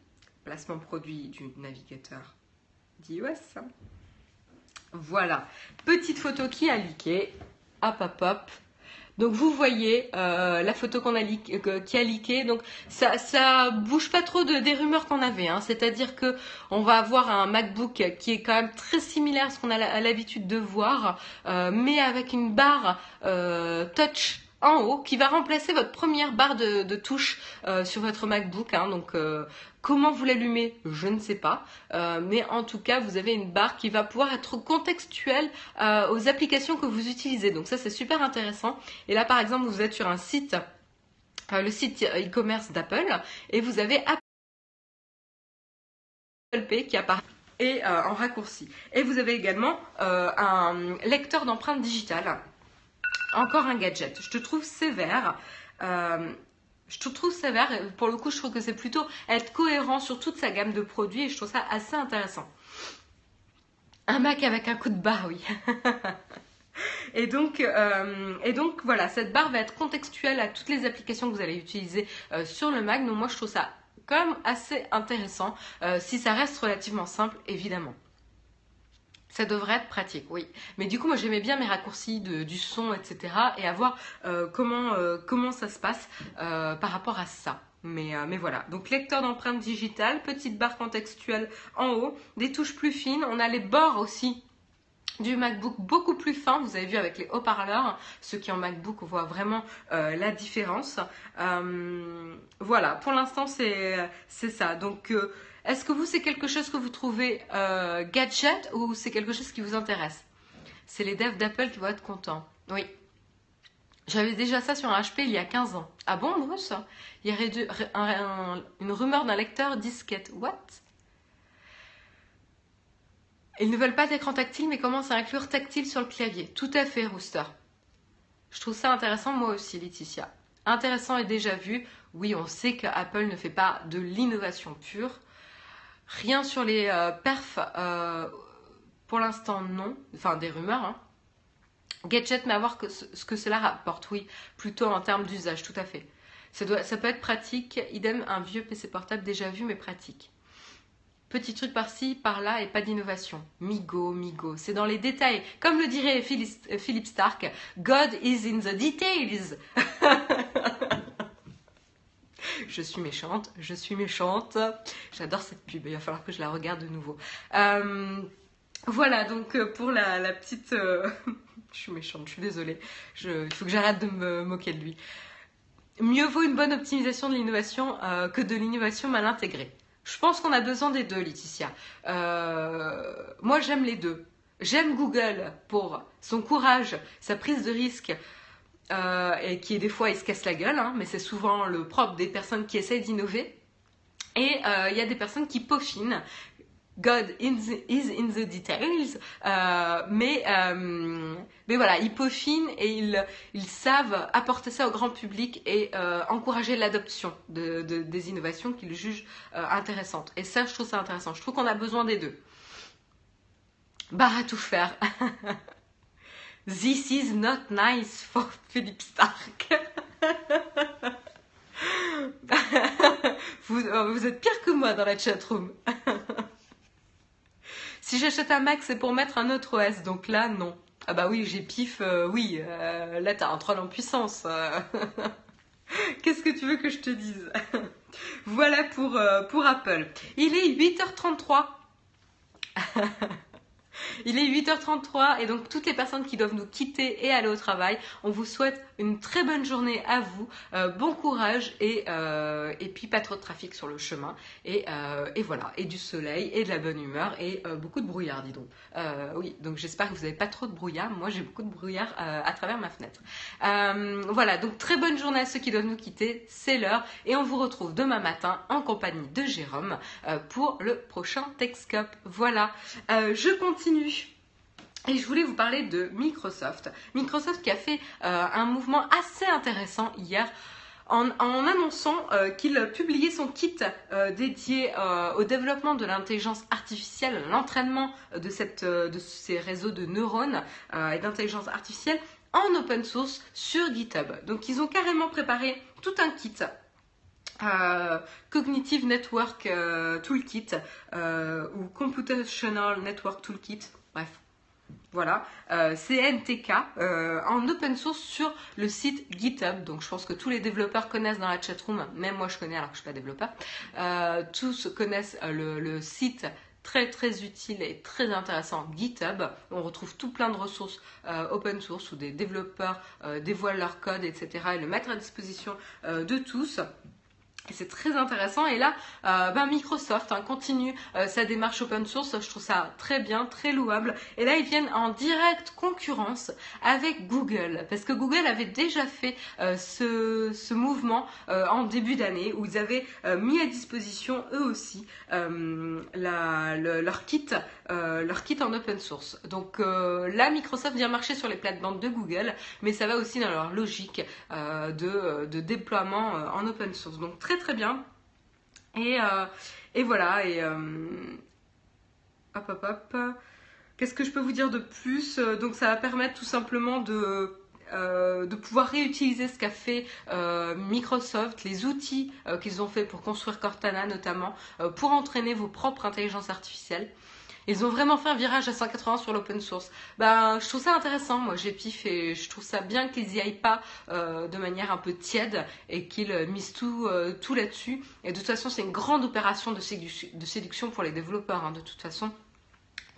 Placement produit du navigateur d'iOS. Voilà, petite photo qui a leaké. Hop hop hop. Donc vous voyez euh, la photo qu'on a euh, qui a leaké. Donc ça, ça bouge pas trop de, des rumeurs qu'on avait. Hein. C'est-à-dire que on va avoir un MacBook qui est quand même très similaire à ce qu'on a l'habitude de voir, euh, mais avec une barre touch en haut qui va remplacer votre première barre de, touche sur votre MacBook. Hein. donc Comment vous l'allumez Je ne sais pas. Euh, mais en tout cas, vous avez une barre qui va pouvoir être contextuelle euh, aux applications que vous utilisez. Donc ça, c'est super intéressant. Et là, par exemple, vous êtes sur un site, euh, le site e-commerce d'Apple, et vous avez Apple Pay qui apparaît et en raccourci. Et vous avez également un lecteur d'empreintes digitales. Encore un gadget. Je te trouve sévère je te trouve sévère. Pour le coup, je trouve que c'est plutôt être cohérent sur toute sa gamme de produits et je trouve ça assez intéressant. Un Mac avec un coup de barre, oui. [LAUGHS] et, donc, euh, et donc, voilà, cette barre va être contextuelle à toutes les applications que vous allez utiliser euh, sur le Mac. Donc, moi, je trouve ça quand même assez intéressant euh, si ça reste relativement simple, évidemment. Ça devrait être pratique, oui. Mais du coup, moi, j'aimais bien mes raccourcis du son, etc. Et à voir euh, comment, euh, comment ça se passe euh, par rapport à ça. Mais, mais voilà, donc lecteur d'empreintes digitales, petite barre contextuelle en haut, des touches plus fines. On a les bords aussi du MacBook beaucoup plus fin, vous avez vu avec les haut-parleurs, ceux qui ont MacBook voient vraiment la différence. voilà, pour l'instant c'est ça. Donc Est-ce que vous, c'est quelque chose que vous trouvez euh, gadget ou c'est quelque chose qui vous intéresse? C'est les devs d'Apple qui vont être contents. Oui. J'avais déjà ça sur un HP il y a 15 ans. Ah bon, Bruce Il y a une rumeur d'un lecteur disquette. What? Ils ne veulent pas d'écran tactile, mais commencent à inclure tactile sur le clavier. Tout à fait, Rooster. Je trouve ça intéressant, moi aussi, Laetitia. Intéressant et déjà vu. Oui, on sait qu'Apple ne fait pas de l'innovation pure. Rien sur les euh, perfs, euh, pour l'instant non, enfin des rumeurs. Hein. Gadget, mais à voir ce, que cela rapporte, oui, plutôt en termes d'usage, tout à fait. Ça, doit, ça peut être pratique, idem un vieux PC portable déjà vu mais pratique. Petit truc par-ci, par-là et pas d'innovation. Migo, migo, c'est dans les détails. Comme le dirait Philippe Stark, God is in the details. [LAUGHS] je suis méchante, je suis méchante. J'adore cette pub, il va falloir que je la regarde de nouveau. Euh, voilà, donc euh, pour la, petite... Euh, [LAUGHS] je suis méchante, je suis désolée. il faut que j'arrête de me moquer de lui. Mieux vaut une bonne optimisation de l'innovation que de l'innovation mal intégrée. Je pense qu'on a besoin des deux, Laetitia. moi, j'aime les deux. J'aime Google pour son courage, sa prise de risque, euh, et qui des fois il se casse la gueule, hein, mais c'est souvent le propre des personnes qui essayent d'innover. Et euh, il y a des personnes qui peaufinent. God is in the details, euh, mais, voilà, ils peaufinent et ils, ils savent apporter ça au grand public et encourager l'adoption de, des innovations qu'ils jugent intéressantes. Et ça, je trouve ça intéressant. Je trouve qu'on a besoin des deux. Barre à tout faire. [LAUGHS] This is not nice for [LAUGHS] Philip Stark. [LAUGHS] vous, oh, vous, êtes pire que moi dans la chatroom. [LAUGHS] si j'achète un Mac, c'est pour mettre un autre OS, donc là, non. Ah bah oui, j'ai pif, euh, oui, euh, là t'as un troll en puissance. Qu'est-ce que tu veux que je te dise? Voilà pour, euh, pour Apple. Il est 8h33. Il est 8h33 et donc toutes les personnes qui doivent nous quitter et aller au travail, on vous souhaite une très bonne journée à vous, euh, bon courage et, euh, et puis pas trop de trafic sur le chemin et, euh, et, voilà, et du soleil et de la bonne humeur et beaucoup de brouillard, dis donc. oui, donc j'espère que vous n'avez pas trop de brouillard, moi j'ai beaucoup de brouillard à travers ma fenêtre. voilà, donc très bonne journée à ceux qui doivent nous quitter, c'est l'heure et on vous retrouve demain matin en compagnie de Jérôme pour le prochain Texcop. Voilà, je continue et je voulais vous parler de Microsoft. Microsoft qui a fait euh, un mouvement assez intéressant hier en, annonçant euh, qu'il publiait son kit euh, dédié au développement de l'intelligence artificielle, l'entraînement de, de ces réseaux de neurones et d'intelligence artificielle en open source sur GitHub. Donc ils ont carrément préparé tout un kit Cognitive Network Toolkit ou Computational Network Toolkit, bref, voilà, euh, CNTK euh, en open source sur le site GitHub. Donc je pense que tous les développeurs connaissent dans la chatroom, même moi je connais alors que je suis pas développeur. Euh, tous connaissent le, site très très utile et très intéressant GitHub. On retrouve tout plein de ressources open source où des développeurs dévoilent leur code, etc. et le mettent à disposition de tous. C'est très intéressant. Et là, euh, ben Microsoft hein, continue euh, sa démarche open source. Je trouve ça très bien, très louable. Et là, ils viennent en directe concurrence avec Google. Parce que Google avait déjà fait euh, ce, mouvement en début d'année où ils avaient mis à disposition eux aussi leur, kit, leur kit en open source. Donc là, Microsoft vient marcher sur les plates-bandes de Google. Mais ça va aussi dans leur logique de, de, déploiement en open source. Donc très très bien. Et, euh, voilà, et euh, hop hop hop. Qu'est-ce que je peux vous dire de plus? Donc ça va permettre tout simplement de, euh, de pouvoir réutiliser ce qu'a fait Microsoft, les outils qu'ils ont fait pour construire Cortana notamment, pour entraîner vos propres intelligences artificielles. Ils ont vraiment fait un virage à 180 sur l'open source. Ben, je trouve ça intéressant, moi j'ai pif et je trouve ça bien qu'ils y aillent pas euh, de manière un peu tiède et qu'ils misent tout, euh, tout là-dessus. Et de toute façon, c'est une grande opération de, séduction pour les développeurs, hein, de toute façon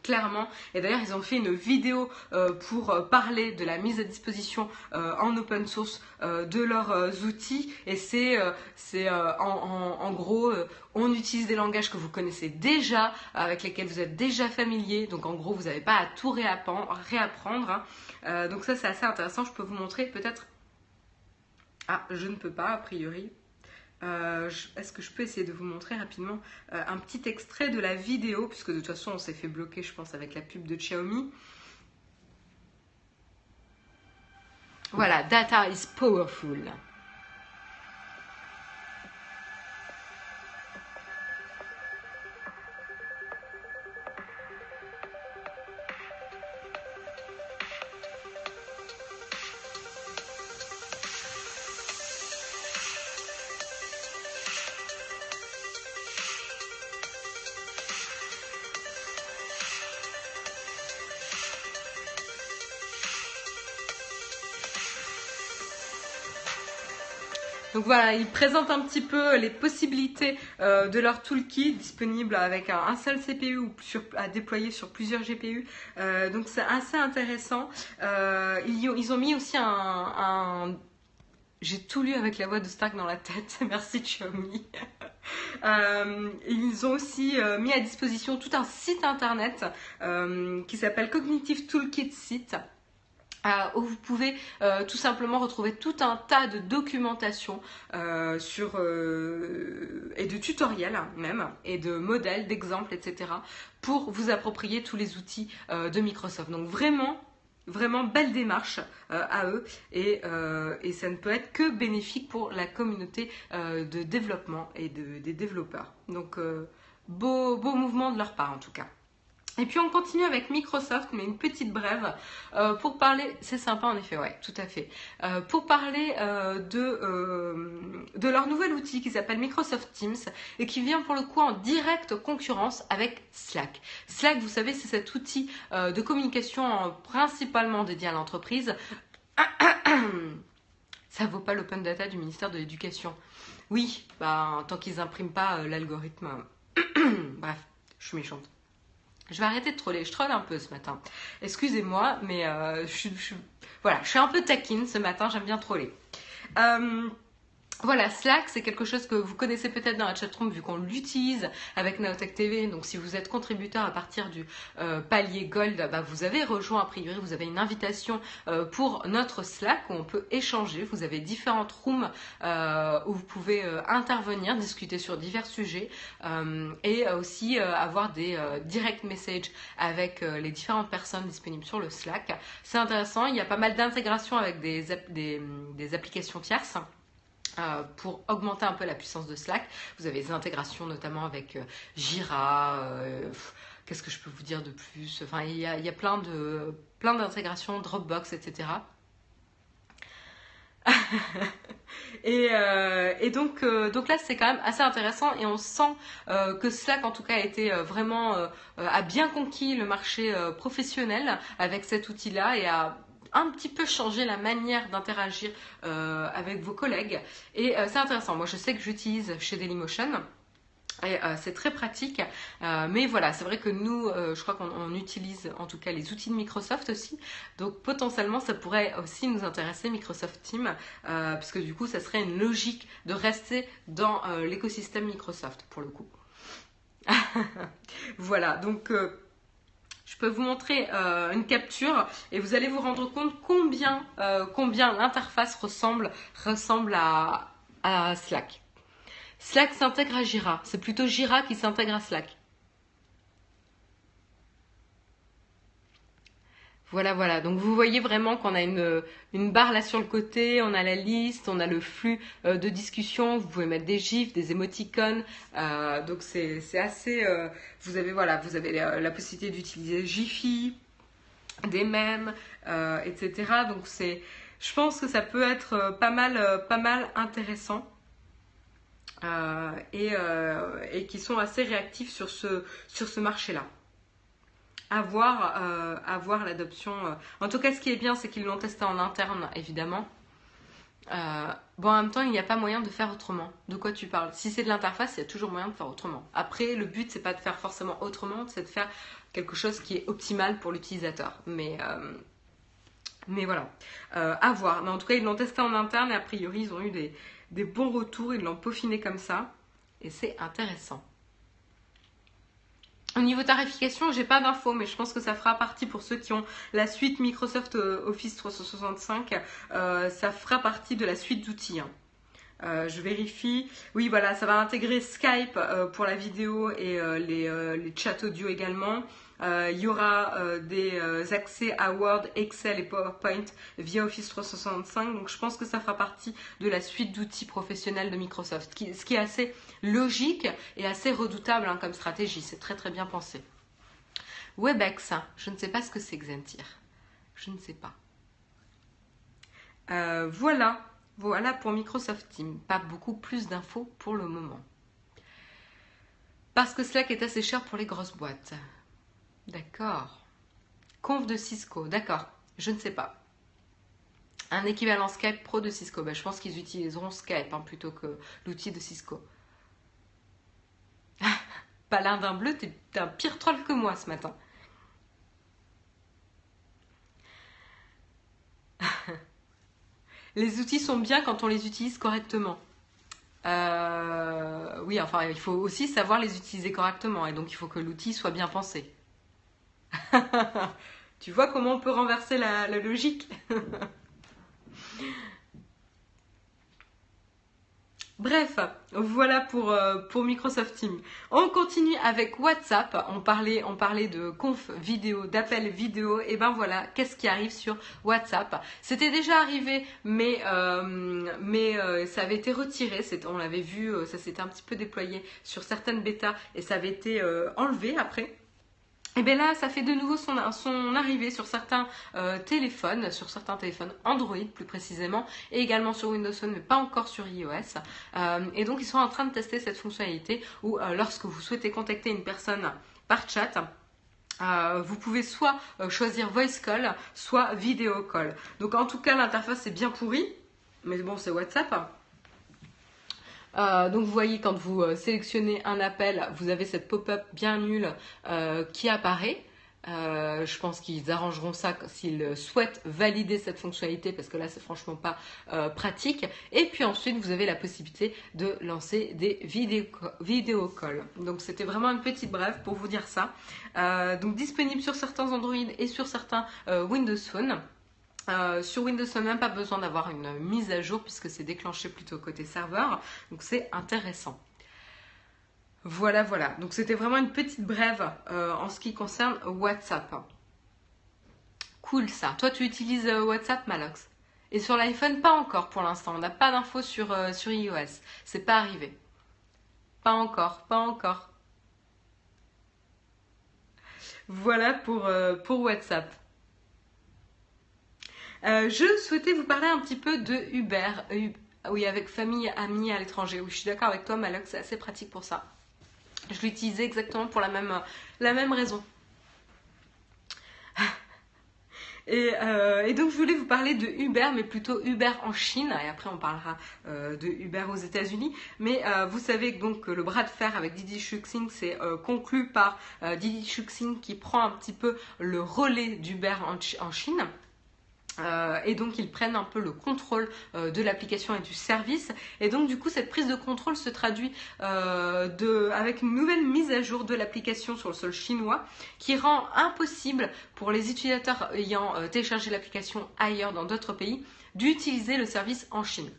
clairement. Et d'ailleurs, ils ont fait une vidéo euh, pour euh, parler de la mise à disposition euh, en open source de leurs outils. Et c'est, c'est en, gros, on utilise des langages que vous connaissez déjà, avec lesquels vous êtes déjà familier. Donc en gros, vous n'avez pas à tout réapprendre. Hein. donc ça, c'est assez intéressant. Je peux vous montrer peut-être. Ah, je ne peux pas, a priori. Euh, est-ce que je peux essayer de vous montrer rapidement euh, un petit extrait de la vidéo, puisque de toute façon on s'est fait bloquer, je pense, avec la pub de Xiaomi. Voilà, data is powerful. Voilà, ils présentent un petit peu les possibilités euh, de leur toolkit disponible avec un, seul CPU ou à déployer sur plusieurs GPU. Euh, donc c'est assez intéressant. Euh, ils, ont mis aussi un, j'ai tout lu avec la voix de Stark dans la tête. [LAUGHS] Merci Xiaomi. [LAUGHS] ils ont aussi mis à disposition tout un site internet qui s'appelle Cognitive Toolkit Site où vous pouvez euh, tout simplement retrouver tout un tas de documentation euh, euh, et de tutoriels même, et de modèles, d'exemples, etc. pour vous approprier tous les outils de Microsoft. Donc vraiment, vraiment belle démarche à eux et, et, ça ne peut être que bénéfique pour la communauté de développement et de, des développeurs. Donc beau mouvement de leur part en tout cas. Et puis on continue avec Microsoft, mais une petite brève, euh, pour parler, c'est sympa en effet, ouais, tout à fait, euh, pour parler euh, de, de leur nouvel outil qui s'appelle Microsoft Teams et qui vient pour le coup en directe concurrence avec Slack. Slack, vous savez, c'est cet outil de communication principalement dédié à l'entreprise. [COUGHS] Ça vaut pas l'open data du ministère de l'Éducation. Oui, bah, tant qu'ils n'impriment pas l'algorithme. [COUGHS] Bref, je suis méchante. Je vais arrêter de troller. Je troll un peu ce matin. Excusez-moi, mais euh, je, je, voilà, je suis un peu taquine ce matin. J'aime bien troller. Euh, voilà, Slack, c'est quelque chose que vous connaissez peut-être dans la chatroom vu qu'on l'utilise avec Naotech TV. Donc, si vous êtes contributeur à partir du euh, palier Gold, bah, vous avez rejoint a priori, vous avez une invitation euh, pour notre Slack où on peut échanger. Vous avez différentes rooms euh, où vous pouvez intervenir, discuter sur divers sujets et aussi avoir des direct messages avec les différentes personnes disponibles sur le Slack. C'est intéressant. Il y a pas mal d'intégrations avec des, des applications tierces. Euh, pour augmenter un peu la puissance de Slack. Vous avez des intégrations notamment avec euh, Jira. Euh, qu'est-ce que je peux vous dire de plus? Enfin, il y a, plein de plein d'intégrations, Dropbox, etc. [LAUGHS] et, donc, donc là, c'est quand même assez intéressant et on sent que Slack, en tout cas, a été vraiment a bien conquis le marché professionnel avec cet outil-là et a un petit peu changer la manière d'interagir euh, avec vos collègues. Et euh, c'est intéressant. Moi, je sais que j'utilise chez Dailymotion. Et euh, c'est très pratique, mais voilà, c'est vrai que nous, je crois qu'on utilise en tout cas les outils de Microsoft aussi, donc potentiellement ça pourrait aussi nous intéresser Microsoft Teams, puisque du coup ça serait une logique de rester dans l'écosystème Microsoft pour le coup. [LAUGHS] voilà, donc je peux vous montrer euh, une capture et vous allez vous rendre compte combien, euh, l'interface ressemble, ressemble à, à Slack. Slack s'intègre à Jira. C'est plutôt Jira qui s'intègre à Slack. Voilà, voilà. Donc vous voyez vraiment qu'on a une, une, barre là sur le côté, on a la liste, on a le flux euh, de discussion. Vous pouvez mettre des gifs, des émoticônes. Euh, donc c'est assez. Euh, vous avez voilà, vous avez la, possibilité d'utiliser Jiffy, des mèmes, etc. Donc c'est, je pense que ça peut être pas mal, intéressant. et, et qui sont assez réactifs sur ce, sur ce marché-là avoir, euh, avoir l'adoption. Euh. En tout cas, ce qui est bien, c'est qu'ils l'ont testé en interne, évidemment. Euh, bon, en même temps, il n'y a pas moyen de faire autrement. De quoi tu parles? Si c'est de l'interface, il y a toujours moyen de faire autrement. Après, le but, c'est pas de faire forcément autrement, c'est de faire quelque chose qui est optimal pour l'utilisateur. Mais, mais voilà, euh, à voir. Mais en tout cas, ils l'ont testé en interne et a priori, ils ont eu des, des bons retours. Ils l'ont peaufiné comme ça. Et c'est intéressant. Au niveau tarification, j'ai pas d'infos, mais je pense que ça fera partie pour ceux qui ont la suite Microsoft euh, Office 365. Euh, ça fera partie de la suite d'outils. Hein. Euh, je vérifie. Oui, voilà, ça va intégrer Skype pour la vidéo et les, les, chats audio également. Euh, il y aura euh, des euh, accès à Word, Excel et PowerPoint via Office 365. Donc je pense que ça fera partie de la suite d'outils professionnels de Microsoft, ce qui est assez logique et assez redoutable hein, comme stratégie. C'est très très bien pensé. Webex, je ne sais pas ce que c'est Xentir. Je ne sais pas. voilà, voilà pour Microsoft Teams. Pas beaucoup plus d'infos pour le moment. Parce que Slack est assez cher pour les grosses boîtes. D'accord. Conf de Cisco, d'accord. Je ne sais pas. Un équivalent Skype Pro de Cisco. Ben, je pense qu'ils utiliseront Skype hein, plutôt que l'outil de Cisco. [LAUGHS] Palindin bleu, t'es un pire troll que moi ce matin. [LAUGHS] les outils sont bien quand on les utilise correctement. Euh, oui, enfin, il faut aussi savoir les utiliser correctement et donc il faut que l'outil soit bien pensé. [LAUGHS] tu vois comment on peut renverser la, logique [LAUGHS] Bref, voilà pour, euh, pour, Microsoft Teams. On continue avec WhatsApp. On parlait, on parlait de conf vidéo, d'appel vidéo. Et ben voilà, qu'est-ce qui arrive sur WhatsApp? C'était déjà arrivé, mais, euh, mais euh, ça avait été retiré. On l'avait vu, ça s'était un petit peu déployé sur certaines bêtas et ça avait été enlevé après. Et bien là, ça fait de nouveau son, arrivée sur certains euh, téléphones, sur certains téléphones Android plus précisément, et également sur Windows Phone, mais pas encore sur iOS. Euh, et donc, ils sont en train de tester cette fonctionnalité où, euh, lorsque vous souhaitez contacter une personne par chat, vous pouvez soit choisir voice call, soit video call. Donc en tout cas, l'interface est bien pourrie, mais bon, c'est WhatsApp. Euh, donc vous voyez quand vous euh, sélectionnez un appel, vous avez cette pop-up bien nulle euh, qui apparaît. je pense qu'ils arrangeront ça s'ils souhaitent valider cette fonctionnalité parce que là c'est franchement pas pratique. Et puis ensuite vous avez la possibilité de lancer des vidéo, calls. Donc c'était vraiment une petite brève pour vous dire ça. donc disponible sur certains Android et sur certains Windows Phone. Euh, sur Windows, on même pas besoin d'avoir une mise à jour puisque c'est déclenché plutôt côté serveur. Donc c'est intéressant. Voilà, voilà. Donc c'était vraiment une petite brève euh, en ce qui concerne WhatsApp. Cool ça. Toi, tu utilises euh, WhatsApp, Malox? Et sur l'iPhone, pas encore pour l'instant. On n'a pas d'infos sur, sur iOS. C'est pas arrivé. Pas encore, pas encore. Voilà pour WhatsApp. Euh, je souhaitais vous parler un petit peu de Uber. oui, avec famille, amis à l'étranger. Oui, je suis d'accord avec toi, Malox, c'est assez pratique pour ça. Je l'utilisais exactement pour la même, la même raison. [LAUGHS] Euh, et, donc je voulais vous parler de Uber, mais plutôt Uber en Chine, et après on parlera euh, de Uber aux États-Unis. Mais vous savez donc que le bras de fer avec Didi Chuxing c'est conclu par Didi Chuxing qui prend un petit peu le relais d'Uber en, Chine. Euh, et donc ils prennent un peu le contrôle euh, de l'application et du service. Et donc du coup cette prise de contrôle se traduit euh, avec une nouvelle mise à jour de l'application sur le sol chinois qui rend impossible pour les utilisateurs ayant téléchargé l'application ailleurs dans d'autres pays d'utiliser le service en Chine.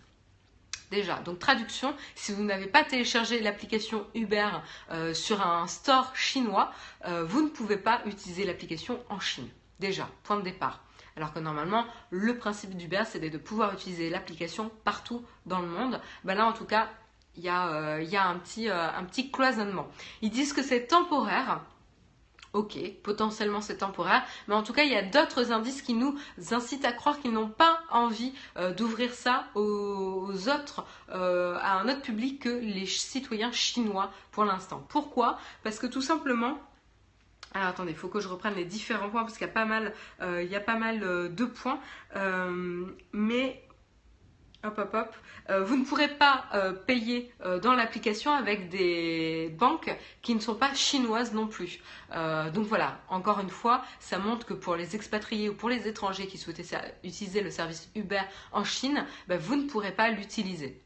Déjà, donc traduction, si vous n'avez pas téléchargé l'application Uber sur un store chinois, vous ne pouvez pas utiliser l'application en Chine. Déjà, point de départ. Alors que normalement, le principe d'Uber, c'est de pouvoir utiliser l'application partout dans le monde. Ben là, en tout cas, il y a, euh, un, petit, euh, un petit cloisonnement. Ils disent que c'est temporaire. Ok, potentiellement c'est temporaire, mais en tout cas il y a d'autres indices qui nous incitent à croire qu'ils n'ont pas envie euh, d'ouvrir ça aux, autres, à un autre public que les citoyens chinois pour l'instant. Pourquoi? Parce que tout simplement, alors attendez, il faut que je reprenne les différents points parce qu'il y a pas mal, euh, euh, de points. Euh, mais hop hop hop, vous ne pourrez pas payer dans l'application avec des banques qui ne sont pas chinoises non plus. donc voilà, encore une fois, ça montre que pour les expatriés ou pour les étrangers qui souhaitaient utiliser le service Uber en Chine, ben, vous ne pourrez pas l'utiliser.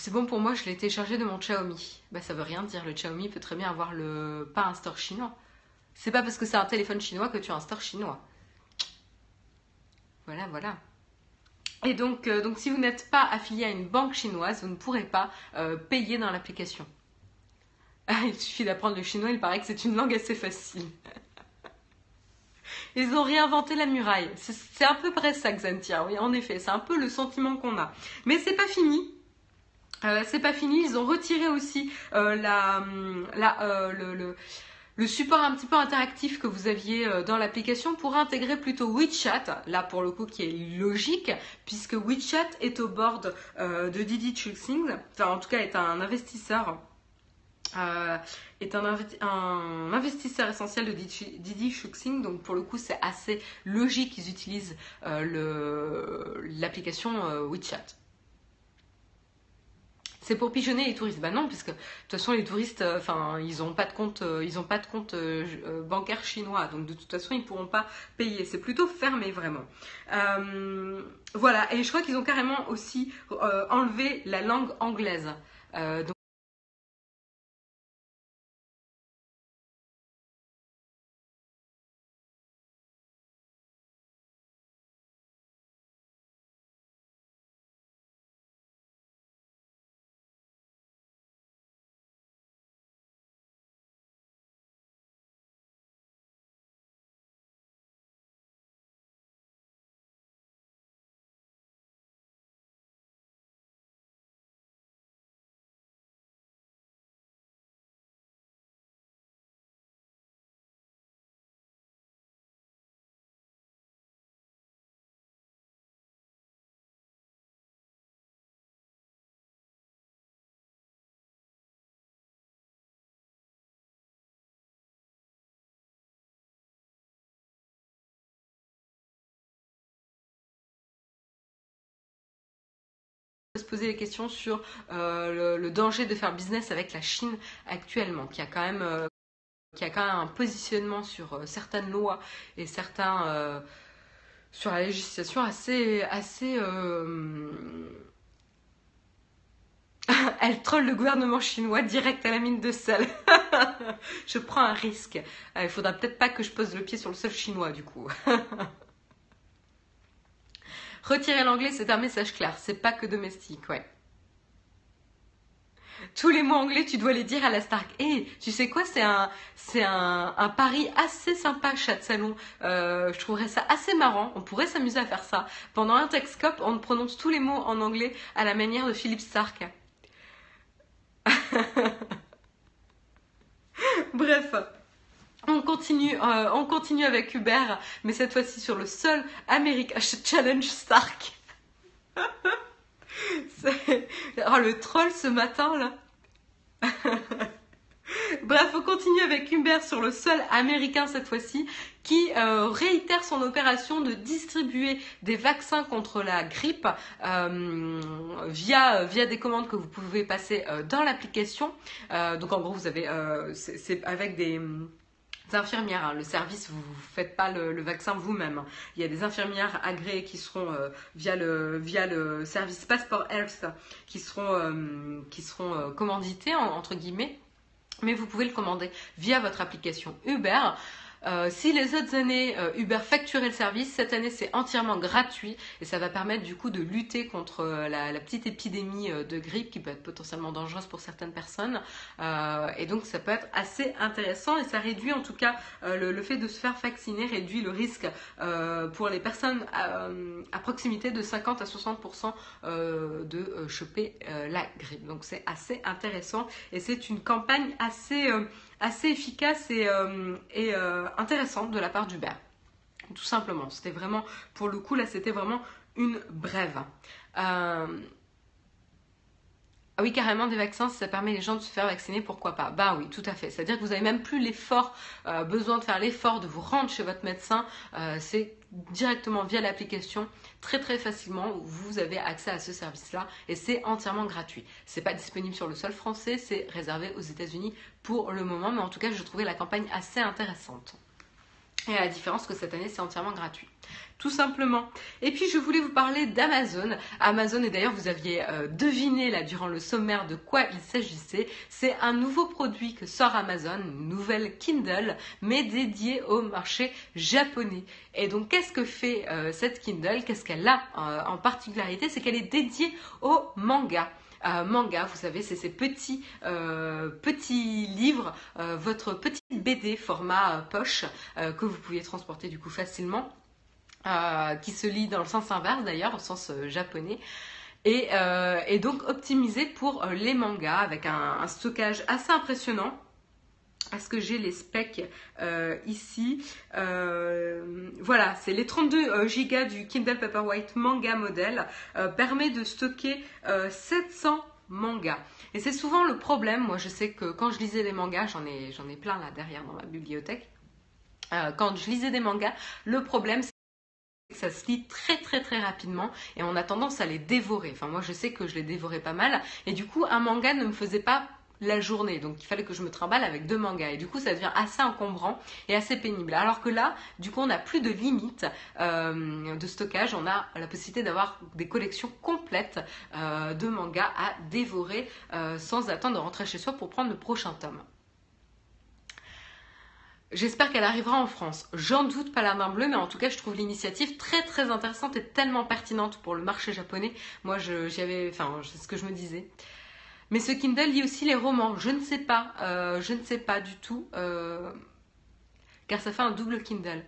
C'est bon pour moi, je l'ai téléchargé de mon Xiaomi. Ben, ça veut rien dire, le Xiaomi peut très bien avoir le pas un store chinois. C'est pas parce que c'est un téléphone chinois que tu as un store chinois. Voilà, voilà. Et donc, euh, si vous n'êtes pas affilié à une banque chinoise, vous ne pourrez pas euh, payer dans l'application. il suffit d'apprendre le chinois, il paraît que c'est une langue assez facile. [LAUGHS] Ils ont réinventé la muraille. C'est un peu près ça, Xantia. Oui, en effet, c'est un peu le sentiment qu'on a. Mais c'est pas fini. Euh, c'est pas fini. Ils ont retiré aussi la, la le le support un petit peu interactif que vous aviez euh, dans l'application pour intégrer plutôt WeChat, là pour le coup qui est logique, puisque WeChat est au board euh, de Didi Chuxing, enfin en tout cas est un investisseur. Euh, est un, investisseur essentiel de Didi Chuxing, donc pour le coup c'est assez logique qu'ils utilisent l'application WeChat c'est pour pigeonner les touristes. Bah non, puisque de toute façon les touristes, euh, enfin, ils n'ont pas de compte, euh, ils ont pas de compte euh, bancaire chinois, donc de toute façon ils pourront pas payer. C'est plutôt fermé vraiment. voilà, et je crois qu'ils ont carrément aussi enlevé la langue anglaise. donc poser des questions sur euh, le, danger de faire business avec la Chine actuellement, qui a quand même, euh, qui a quand même un positionnement sur euh, certaines lois et certains sur la législation assez, assez. [LAUGHS] Elle troll le gouvernement chinois direct à la mine de sel. [LAUGHS] je prends un risque. Il faudra peut-être pas que je pose le pied sur le sol chinois du coup. [LAUGHS] Retirer l'anglais, c'est un message clair. C'est pas que domestique, ouais. Tous les mots anglais, tu dois les dire à la Stark. Et tu sais quoi, c'est un, c'est un, pari assez sympa, chat de salon. Euh, je trouverais ça assez marrant. On pourrait s'amuser à faire ça. Pendant un Texcope, on prononce tous les mots en anglais à la manière de Philippe Stark. [LAUGHS] Bref. On continue, euh, on continue avec Uber, mais cette fois-ci sur le seul America [LAUGHS] Challenge Stark. [LAUGHS] oh, le troll ce matin là. [LAUGHS] Bref, on continue avec Uber sur le sol américain cette fois-ci qui euh, réitère son opération de distribuer des vaccins contre la grippe euh, via, via des commandes que vous pouvez passer dans l'application. donc en gros, vous avez, c'est avec des infirmières. Hein. Le service, vous ne faites pas le, vaccin vous-même. Il y a des infirmières agréées qui seront euh, via, le, via le service Passport Health qui seront, euh, qui seront euh, commanditées, entre guillemets. Mais vous pouvez le commander via votre application Uber. Euh, si les autres années euh, Uber facturait le service, cette année c'est entièrement gratuit et ça va permettre du coup de lutter contre euh, la, petite épidémie de grippe qui peut être potentiellement dangereuse pour certaines personnes. et donc ça peut être assez intéressant et ça réduit en tout cas le, fait de se faire vacciner réduit le risque pour les personnes à, proximité de 50 à 60% de choper la grippe. Donc c'est assez intéressant et c'est une campagne assez assez efficace et, euh, euh, intéressante de la part d'Uber. Tout simplement. C'était vraiment, pour le coup, là, c'était vraiment une brève. Euh, ah oui, carrément, des vaccins, ça permet les gens de se faire vacciner, pourquoi pas? Bah oui, tout à fait. C'est-à-dire que vous n'avez même plus l'effort, besoin de faire l'effort de vous rendre chez votre médecin. c'est directement via l'application très très facilement. Vous avez accès à ce service-là et c'est entièrement gratuit. C'est pas disponible sur le sol français, c'est réservé aux États-Unis pour le moment, mais en tout cas, je trouvais la campagne assez intéressante. Et à la différence que cette année, c'est entièrement gratuit. Tout simplement. Et puis je voulais vous parler d'Amazon. Amazon, et d'ailleurs vous aviez euh, deviné là durant le sommaire de quoi il s'agissait. C'est un nouveau produit que sort Amazon, une nouvelle Kindle, mais dédiée au marché japonais. Et donc qu'est-ce que fait euh, cette Kindle? Qu'est-ce qu'elle a euh, en particularité? C'est qu'elle est dédiée au manga. manga, vous savez, c'est ces petits, petits livres, votre petite BD format poche que vous pouviez transporter du coup facilement euh, qui se lit dans le sens inverse d'ailleurs, au sens euh, japonais. Et, euh, donc optimisé pour les mangas avec un, stockage assez impressionnant. Est-ce que j'ai les specs ici Voilà, c'est les 32 Go du Kindle Paperwhite manga modèle permet de stocker 700 mangas. Et c'est souvent le problème. Moi, je sais que quand je lisais des mangas, j'en ai, ai plein là derrière dans ma bibliothèque. quand je lisais des mangas, le problème ça se lit très très très rapidement et on a tendance à les dévorer. Enfin moi je sais que je les dévorais pas mal et du coup un manga ne me faisait pas la journée. Donc il fallait que je me trimballe avec deux mangas. Et du coup, ça devient assez encombrant et assez pénible. Alors que là, du coup, on n'a plus de limite euh, de stockage. On a la possibilité d'avoir des collections complètes euh, de mangas à dévorer euh, sans attendre de rentrer chez soi pour prendre le prochain tome. J'espère qu'elle arrivera en France. J'en doute pas la main bleue, mais en tout cas, je trouve l'initiative très très intéressante et tellement pertinente pour le marché japonais. Moi, j'y avais, enfin, c'est ce que je me disais. Mais ce Kindle lit aussi les romans. Je ne sais pas, euh, je ne sais pas du tout, euh, car ça fait un double Kindle.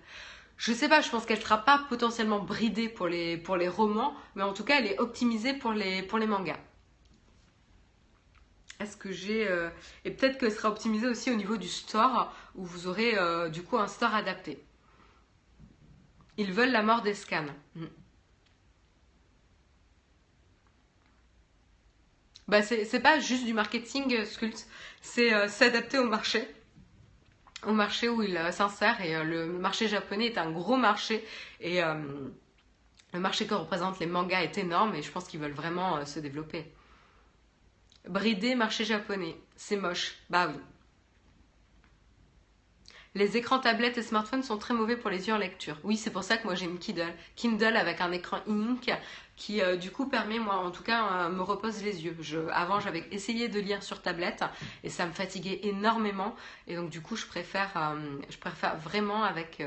Je sais pas, je pense qu'elle sera pas potentiellement bridée pour les, pour les romans, mais en tout cas, elle est optimisée pour les, pour les mangas. Est-ce que j'ai... Euh, et peut-être que ce sera optimisé aussi au niveau du store, où vous aurez euh, du coup un store adapté. Ils veulent la mort des scans. Hmm. Bah c'est pas juste du marketing euh, Sculpt, c'est s'adapter au marché, au marché où il s'insère. Et le marché japonais est un gros marché et le marché que représentent les mangas est énorme et je pense qu'ils veulent vraiment se développer. Brider marché japonais. C'est moche. Bah oui. Les écrans tablettes et smartphones sont très mauvais pour les yeux en lecture. Oui, c'est pour ça que moi j'ai une Kindle. Kindle avec un écran ink qui euh, du coup permet, moi en tout cas, euh, me repose les yeux. Je, avant j'avais essayé de lire sur tablette et ça me fatiguait énormément. Et donc du coup je préfère, euh, je préfère vraiment avec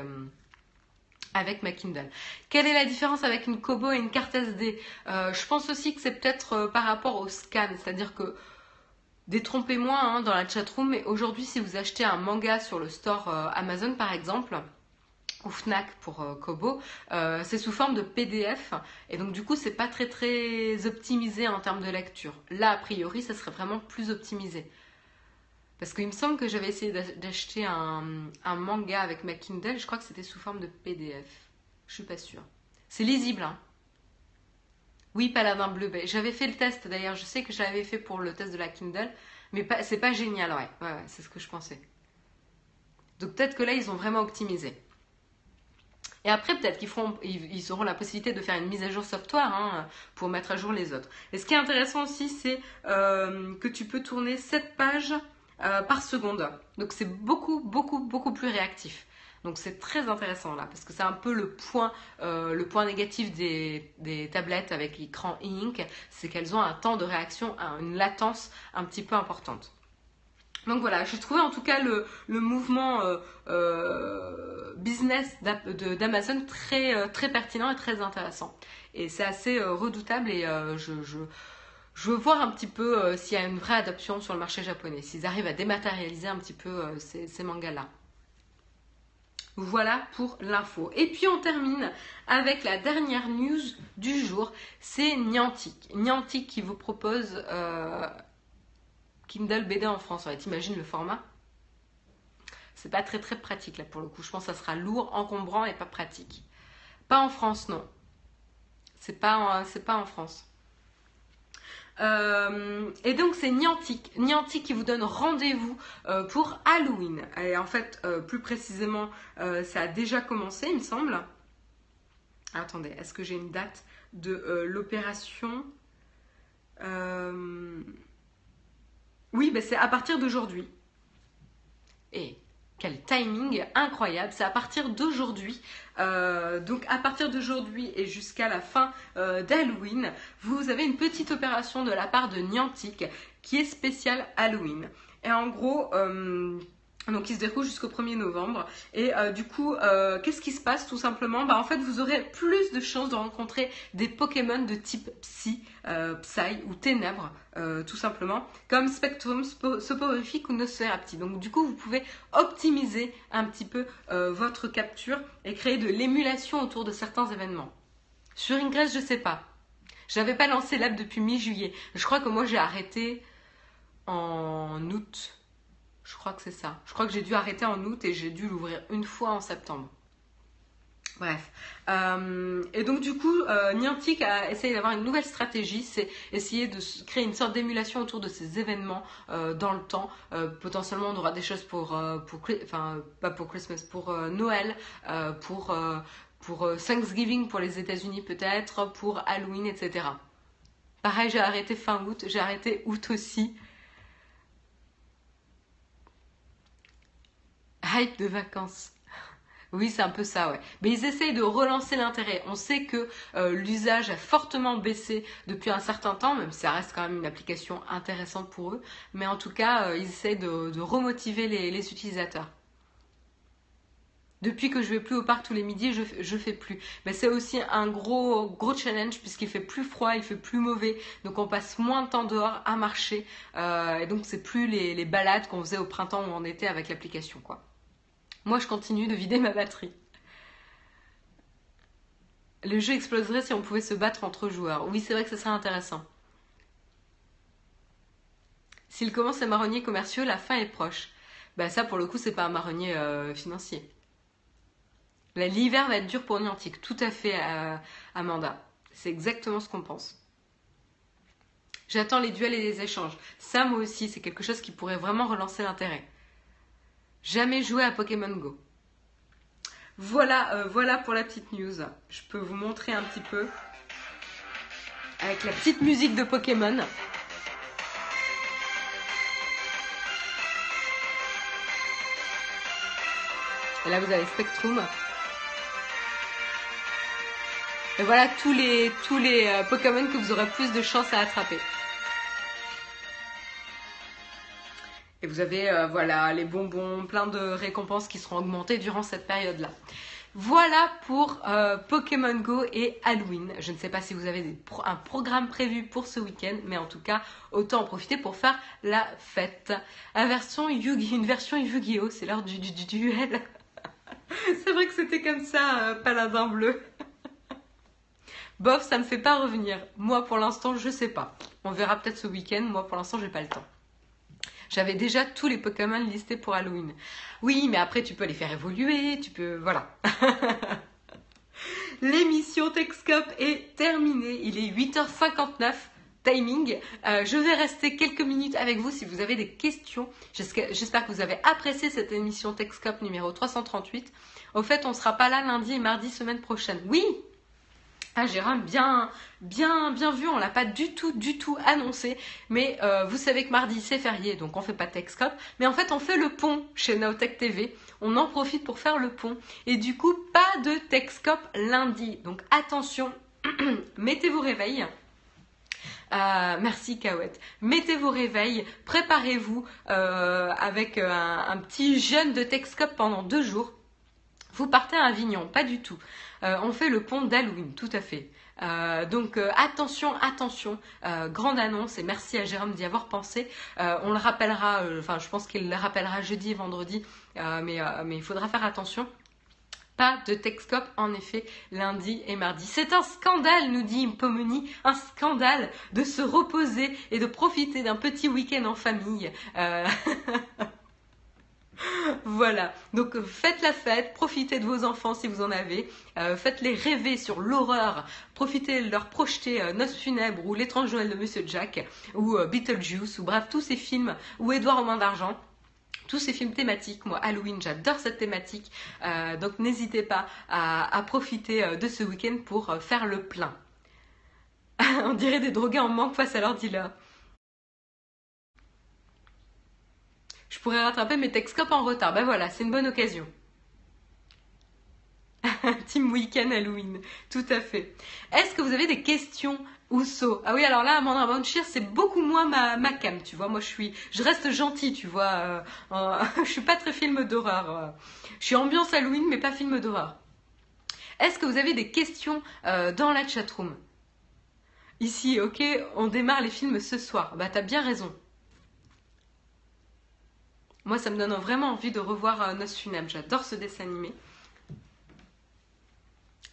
avec ma Kindle. Quelle est la différence avec une Kobo et une carte SD Je pense aussi que c'est peut-être par rapport au scan, c'est-à-dire que détrompez-moi hein, dans la chatroom, mais aujourd'hui si vous achetez un manga sur le store euh, Amazon par exemple, ou Fnac pour Kobo, c'est sous forme de PDF et donc du coup c'est pas très très optimisé en termes de lecture. Là a priori ça serait vraiment plus optimisé. Parce qu'il me semble que j'avais essayé d'acheter un, manga avec ma Kindle, je crois que c'était sous forme de PDF. Je suis pas sûre. C'est lisible, hein Oui, Paladin Bleu. Ben, j'avais fait le test d'ailleurs, je sais que je l'avais fait pour le test de la Kindle, mais c'est pas génial, ouais. Ouais, c'est ce que je pensais. Donc peut-être que là, ils ont vraiment optimisé. Et après, peut-être qu'ils auront la possibilité de faire une mise à jour software hein, pour mettre à jour les autres. Et ce qui est intéressant aussi, c'est euh, que tu peux tourner 7 pages euh, par seconde. Donc c'est beaucoup, beaucoup, beaucoup plus réactif. Donc c'est très intéressant là, parce que c'est un peu le point, euh, le négatif des, tablettes avec l'écran e-ink, c'est qu'elles ont un temps de réaction, une latence un petit peu importante. Donc voilà, j'ai trouvé en tout cas le, mouvement euh, business d'Amazon très, très pertinent et très intéressant. Et c'est assez redoutable et je, je veux voir un petit peu euh, s'il y a une vraie adoption sur le marché japonais, s'ils arrivent à dématérialiser un petit peu euh, ces, mangas-là. Voilà pour l'info. Et puis on termine avec la dernière news du jour, c'est Niantic. Niantic qui vous propose euh, Kindle BD en France. Ouais, T'imagines le format? C'est pas très très pratique là pour le coup. Je pense que ça sera lourd, encombrant et pas pratique. Pas en France, non. C'est pas, c'est pas en France. Euh, et donc c'est Niantic, qui vous donne rendez-vous euh, pour Halloween. Et en fait, euh, plus précisément, ça a déjà commencé, il me semble. Attendez, est-ce que j'ai une date de l'opération? Oui, ben c'est à partir d'aujourd'hui. Et quel timing incroyable, c'est à partir d'aujourd'hui. Euh, donc à partir d'aujourd'hui et jusqu'à la fin d'Halloween, vous avez une petite opération de la part de Niantic qui est spéciale Halloween. Et en gros, donc il se déroule jusqu'au 1er novembre. Et euh, du coup, euh, qu'est-ce qui se passe tout simplement? Bah, En fait, vous aurez plus de chances de rencontrer des Pokémon de type Psy, euh, Psy ou Ténèbres, tout simplement, comme Spectrum, Soporifique ou Nosferapti. Donc du coup, vous pouvez optimiser un petit peu votre capture et créer de l'émulation autour de certains événements. Sur Ingress, je sais pas. Je n'avais pas lancé l'app depuis mi-juillet. Je crois que moi j'ai arrêté en août je crois que c'est ça. Je crois que j'ai dû arrêter en août et j'ai dû l'ouvrir une fois en septembre. Bref. Euh, et donc du coup, euh, Niantic a essayé d'avoir une nouvelle stratégie, c'est essayer de créer une sorte d'émulation autour de ces événements euh, dans le temps. potentiellement, on aura des choses pour, enfin pas pour Christmas, pour Noël, pour pour Thanksgiving pour les États-Unis peut-être, pour Halloween, etc. Pareil, j'ai arrêté fin août, j'ai arrêté août aussi. Hype de vacances. Oui, c'est un peu ça, ouais. Mais ils essayent de relancer l'intérêt. On sait que euh, l'usage a fortement baissé depuis un certain temps, même si ça reste quand même une application intéressante pour eux. Mais en tout cas, euh, ils essayent de, remotiver les, utilisateurs. Depuis que je vais plus au parc tous les midis, je, je fais plus. Mais c'est aussi un gros, gros challenge puisqu'il fait plus froid, il fait plus mauvais. Donc on passe moins de temps dehors à marcher. Euh, et donc c'est plus les, les balades qu'on faisait au printemps ou en été avec l'application, quoi. Moi, je continue de vider ma batterie. Le jeu exploserait si on pouvait se battre entre joueurs. Oui, c'est vrai que ce serait intéressant. S'il commence à marronnier commerciaux, la fin est proche. Bah ça, pour le coup, c'est pas un marronnier euh, financier. L'hiver va être dur pour Niantic. Tout à fait, euh, Amanda. C'est exactement ce qu'on pense. J'attends les duels et les échanges. Ça, moi aussi, c'est quelque chose qui pourrait vraiment relancer l'intérêt. Jamais joué à Pokémon Go. Voilà, euh, voilà pour la petite news. Je peux vous montrer un petit peu avec la petite musique de Pokémon. Et là, vous avez Spectrum. Et voilà tous les, tous les euh, Pokémon que vous aurez plus de chances à attraper. Et vous avez euh, voilà les bonbons, plein de récompenses qui seront augmentées durant cette période-là. Voilà pour euh, Pokémon Go et Halloween. Je ne sais pas si vous avez un programme prévu pour ce week-end, mais en tout cas, autant en profiter pour faire la fête. Version! Une version Yu-Gi-Oh! C'est l'heure du, duel. [LAUGHS] C'est vrai que c'était comme ça, euh, paladin bleu. [LAUGHS] Bof, ça me fait pas revenir. Moi, pour l'instant, je sais pas. On verra peut-être ce week-end. Moi, pour l'instant, j'ai pas le temps. J'avais déjà tous les Pokémon listés pour Halloween. Oui, mais après tu peux les faire évoluer, tu peux... Voilà. [LAUGHS] L'émission Texcope est terminée. Il est 8h59 timing. Euh, je vais rester quelques minutes avec vous si vous avez des questions. J'espère que vous avez apprécié cette émission Texcope numéro 338. Au fait, on ne sera pas là lundi et mardi semaine prochaine. Oui, ah Jérôme, bien, bien, bien vu, on l'a pas du tout, du tout annoncé, mais euh, vous savez que mardi c'est férié, donc on fait pas Texcop, mais en fait on fait le pont chez Naotech TV, on en profite pour faire le pont, et du coup pas de Texcop lundi, donc attention, [CLEARS THROAT] mettez vos réveils. Euh, merci Kawet. Mettez vos réveils, préparez-vous euh, avec un, un, petit jeûne de Texcop pendant deux jours. Vous partez à Avignon, pas du tout. Euh, on fait le pont d'Halloween, tout à fait. Euh, donc euh, attention, attention, grande annonce et merci à Jérôme d'y avoir pensé. on le rappellera, enfin je pense qu'il le rappellera jeudi et vendredi, mais, il faudra faire attention. Pas de Texcop, en effet, lundi et mardi. C'est un scandale, nous dit Impomeni, un scandale de se reposer et de profiter d'un petit week-end en famille. [LAUGHS] voilà, donc faites la fête, profitez de vos enfants si vous en avez, euh, faites-les rêver sur l'horreur, profitez de leur projeter euh, Noce funèbre ou L'étrange Joël de Monsieur Jack ou euh, Beetlejuice ou bref tous ces films ou Édouard aux mains d'argent. tous ces films thématiques. Moi, Halloween, j'adore cette thématique. Euh, donc n'hésitez pas à, profiter euh, de ce week-end pour faire le plein. [LAUGHS] On dirait des drogués en manque face à leur dealer. Je pourrais rattraper mes Texcopes en retard. Ben voilà, c'est une bonne occasion. [LAUGHS] Team Weekend Halloween, tout à fait. Est-ce que vous avez des questions Ousso. Ah oui, alors là, Amanda Banshir, c'est beaucoup moins ma, ma cam, tu vois. Moi, je suis, je reste gentille, tu vois. Euh, [LAUGHS] je suis pas très film d'horreur. Euh. Je suis ambiance Halloween, mais pas film d'horreur. Est-ce que vous avez des questions euh, dans la chatroom? Ici, ok, on démarre les films ce soir. Bah, t'as bien raison. Moi, ça me donne vraiment envie de revoir Nos Funèbres. J'adore ce dessin animé.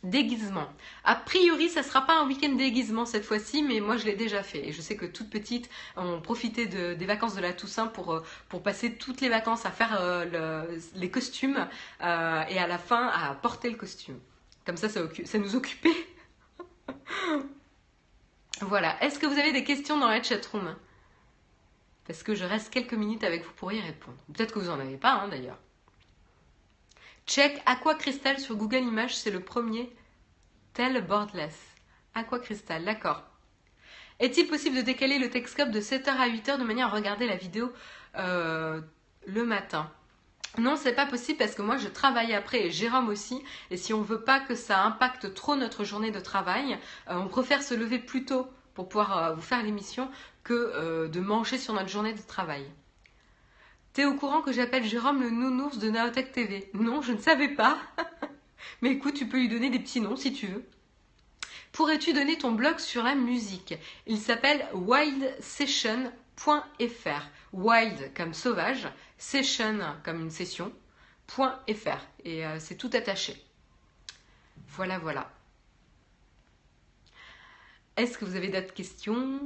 Déguisement. A priori, ça sera pas un week-end déguisement cette fois-ci, mais moi je l'ai déjà fait. Et je sais que toute petite, on profitait des vacances de la Toussaint pour, euh, passer toutes les vacances à faire euh, les costumes euh, et à la fin à porter le costume. Comme ça, ça, ça nous occupait. [LAUGHS] voilà. Est-ce que vous avez des questions dans la chatroom? Parce que je reste quelques minutes avec vous pour y répondre. Peut-être que vous en avez pas hein, d'ailleurs. Check Aqua Crystal sur Google Images, c'est le premier. Tel Boardless. Aqua Crystal, d'accord. Est-il possible de décaler le Texcope de 7h à 8h de manière à regarder la vidéo euh, le matin? Non, c'est pas possible parce que moi je travaille après et Jérôme aussi. Et si on veut pas que ça impacte trop notre journée de travail, euh, on préfère se lever plus tôt pour pouvoir euh, vous faire l'émission que de manger sur notre journée de travail. T'es au courant que j'appelle Jérôme le nounours de Naotech TV Non, je ne savais pas. [LAUGHS] Mais écoute, tu peux lui donner des petits noms si tu veux. Pourrais-tu donner ton blog sur la musique? Il s'appelle wildsession.fr. Wild comme sauvage, session comme une session, .fr. Et euh, c'est tout attaché. Voilà, voilà. Est-ce que vous avez d'autres questions?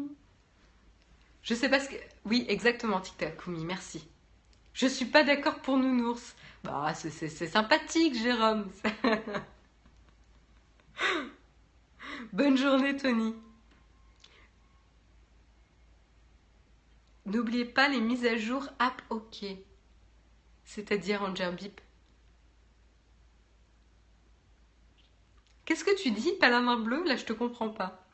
Je sais pas ce que. Oui, exactement, Tic Kumi, merci. Je suis pas d'accord pour nounours. Bah, c'est sympathique, Jérôme. [LAUGHS] Bonne journée, Tony. N'oubliez pas les mises à jour app OK. C'est-à-dire en Gerbip. Qu'est-ce que tu dis, Palama bleu Là, je te comprends pas.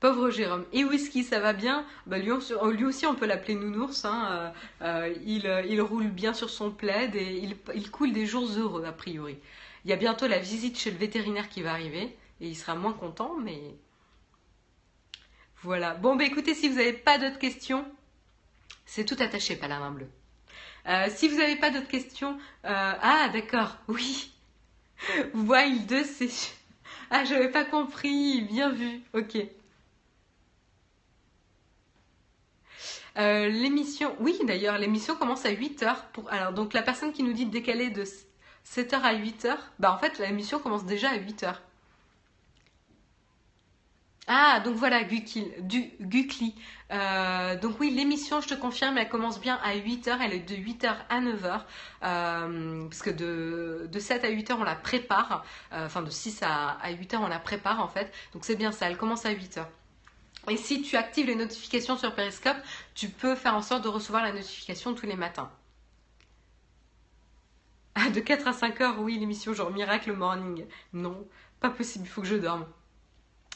Pauvre Jérôme. Et Whisky, ça va bien? Bah, lui, aussi, on peut l'appeler Nounours. Hein. Euh, euh, euh, il, roule bien sur son plaid et il, coule des jours heureux, a priori. Il y a bientôt la visite chez le vétérinaire qui va arriver et il sera moins content, mais voilà. Bon, bah écoutez, si vous n'avez pas d'autres questions, c'est tout attaché, pas la main bleue. si vous n'avez pas d'autres questions, ah d'accord, [LAUGHS] oui. Wild, c'est. Ah, j'avais pas compris, bien vu, ok. Euh, l'émission, oui d'ailleurs, l'émission commence à 8h. Pour... Alors donc la personne qui nous dit de décaler de 7h à 8h, bah en fait l'émission commence déjà à 8h. Ah, donc voilà. Du, Gukli. Euh, donc oui, l'émission, je te confirme, elle commence bien à 8h, elle est de 8h à 9h, euh, parce que de, de 7 à 8h, on la prépare, enfin de 6 à, à 8h, on la prépare en fait, donc c'est bien ça, elle commence à 8h. Et si tu actives les notifications sur Periscope, tu peux faire en sorte de recevoir la notification tous les matins. Ah, de 4 à 5 heures, oui, l'émission genre Miracle Morning. Non, pas possible, il faut que je dorme.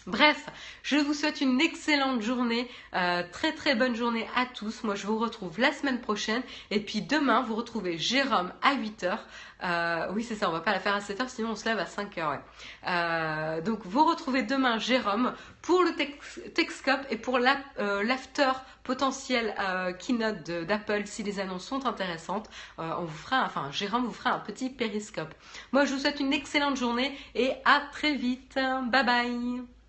Bref, je vous souhaite une excellente journée, euh, très très bonne journée à tous. Moi je vous retrouve la semaine prochaine et puis demain vous retrouvez Jérôme à 8h. Euh, oui c'est ça, on va pas la faire à 7h sinon on se lève à 5h. Euh, donc vous retrouvez demain Jérôme pour le Texcope et pour l'after potentiel keynote d'Apple si les annonces sont intéressantes. on vous fera, enfin Jérôme vous fera un petit périscope. Moi je vous souhaite une excellente journée et à très vite. Bye bye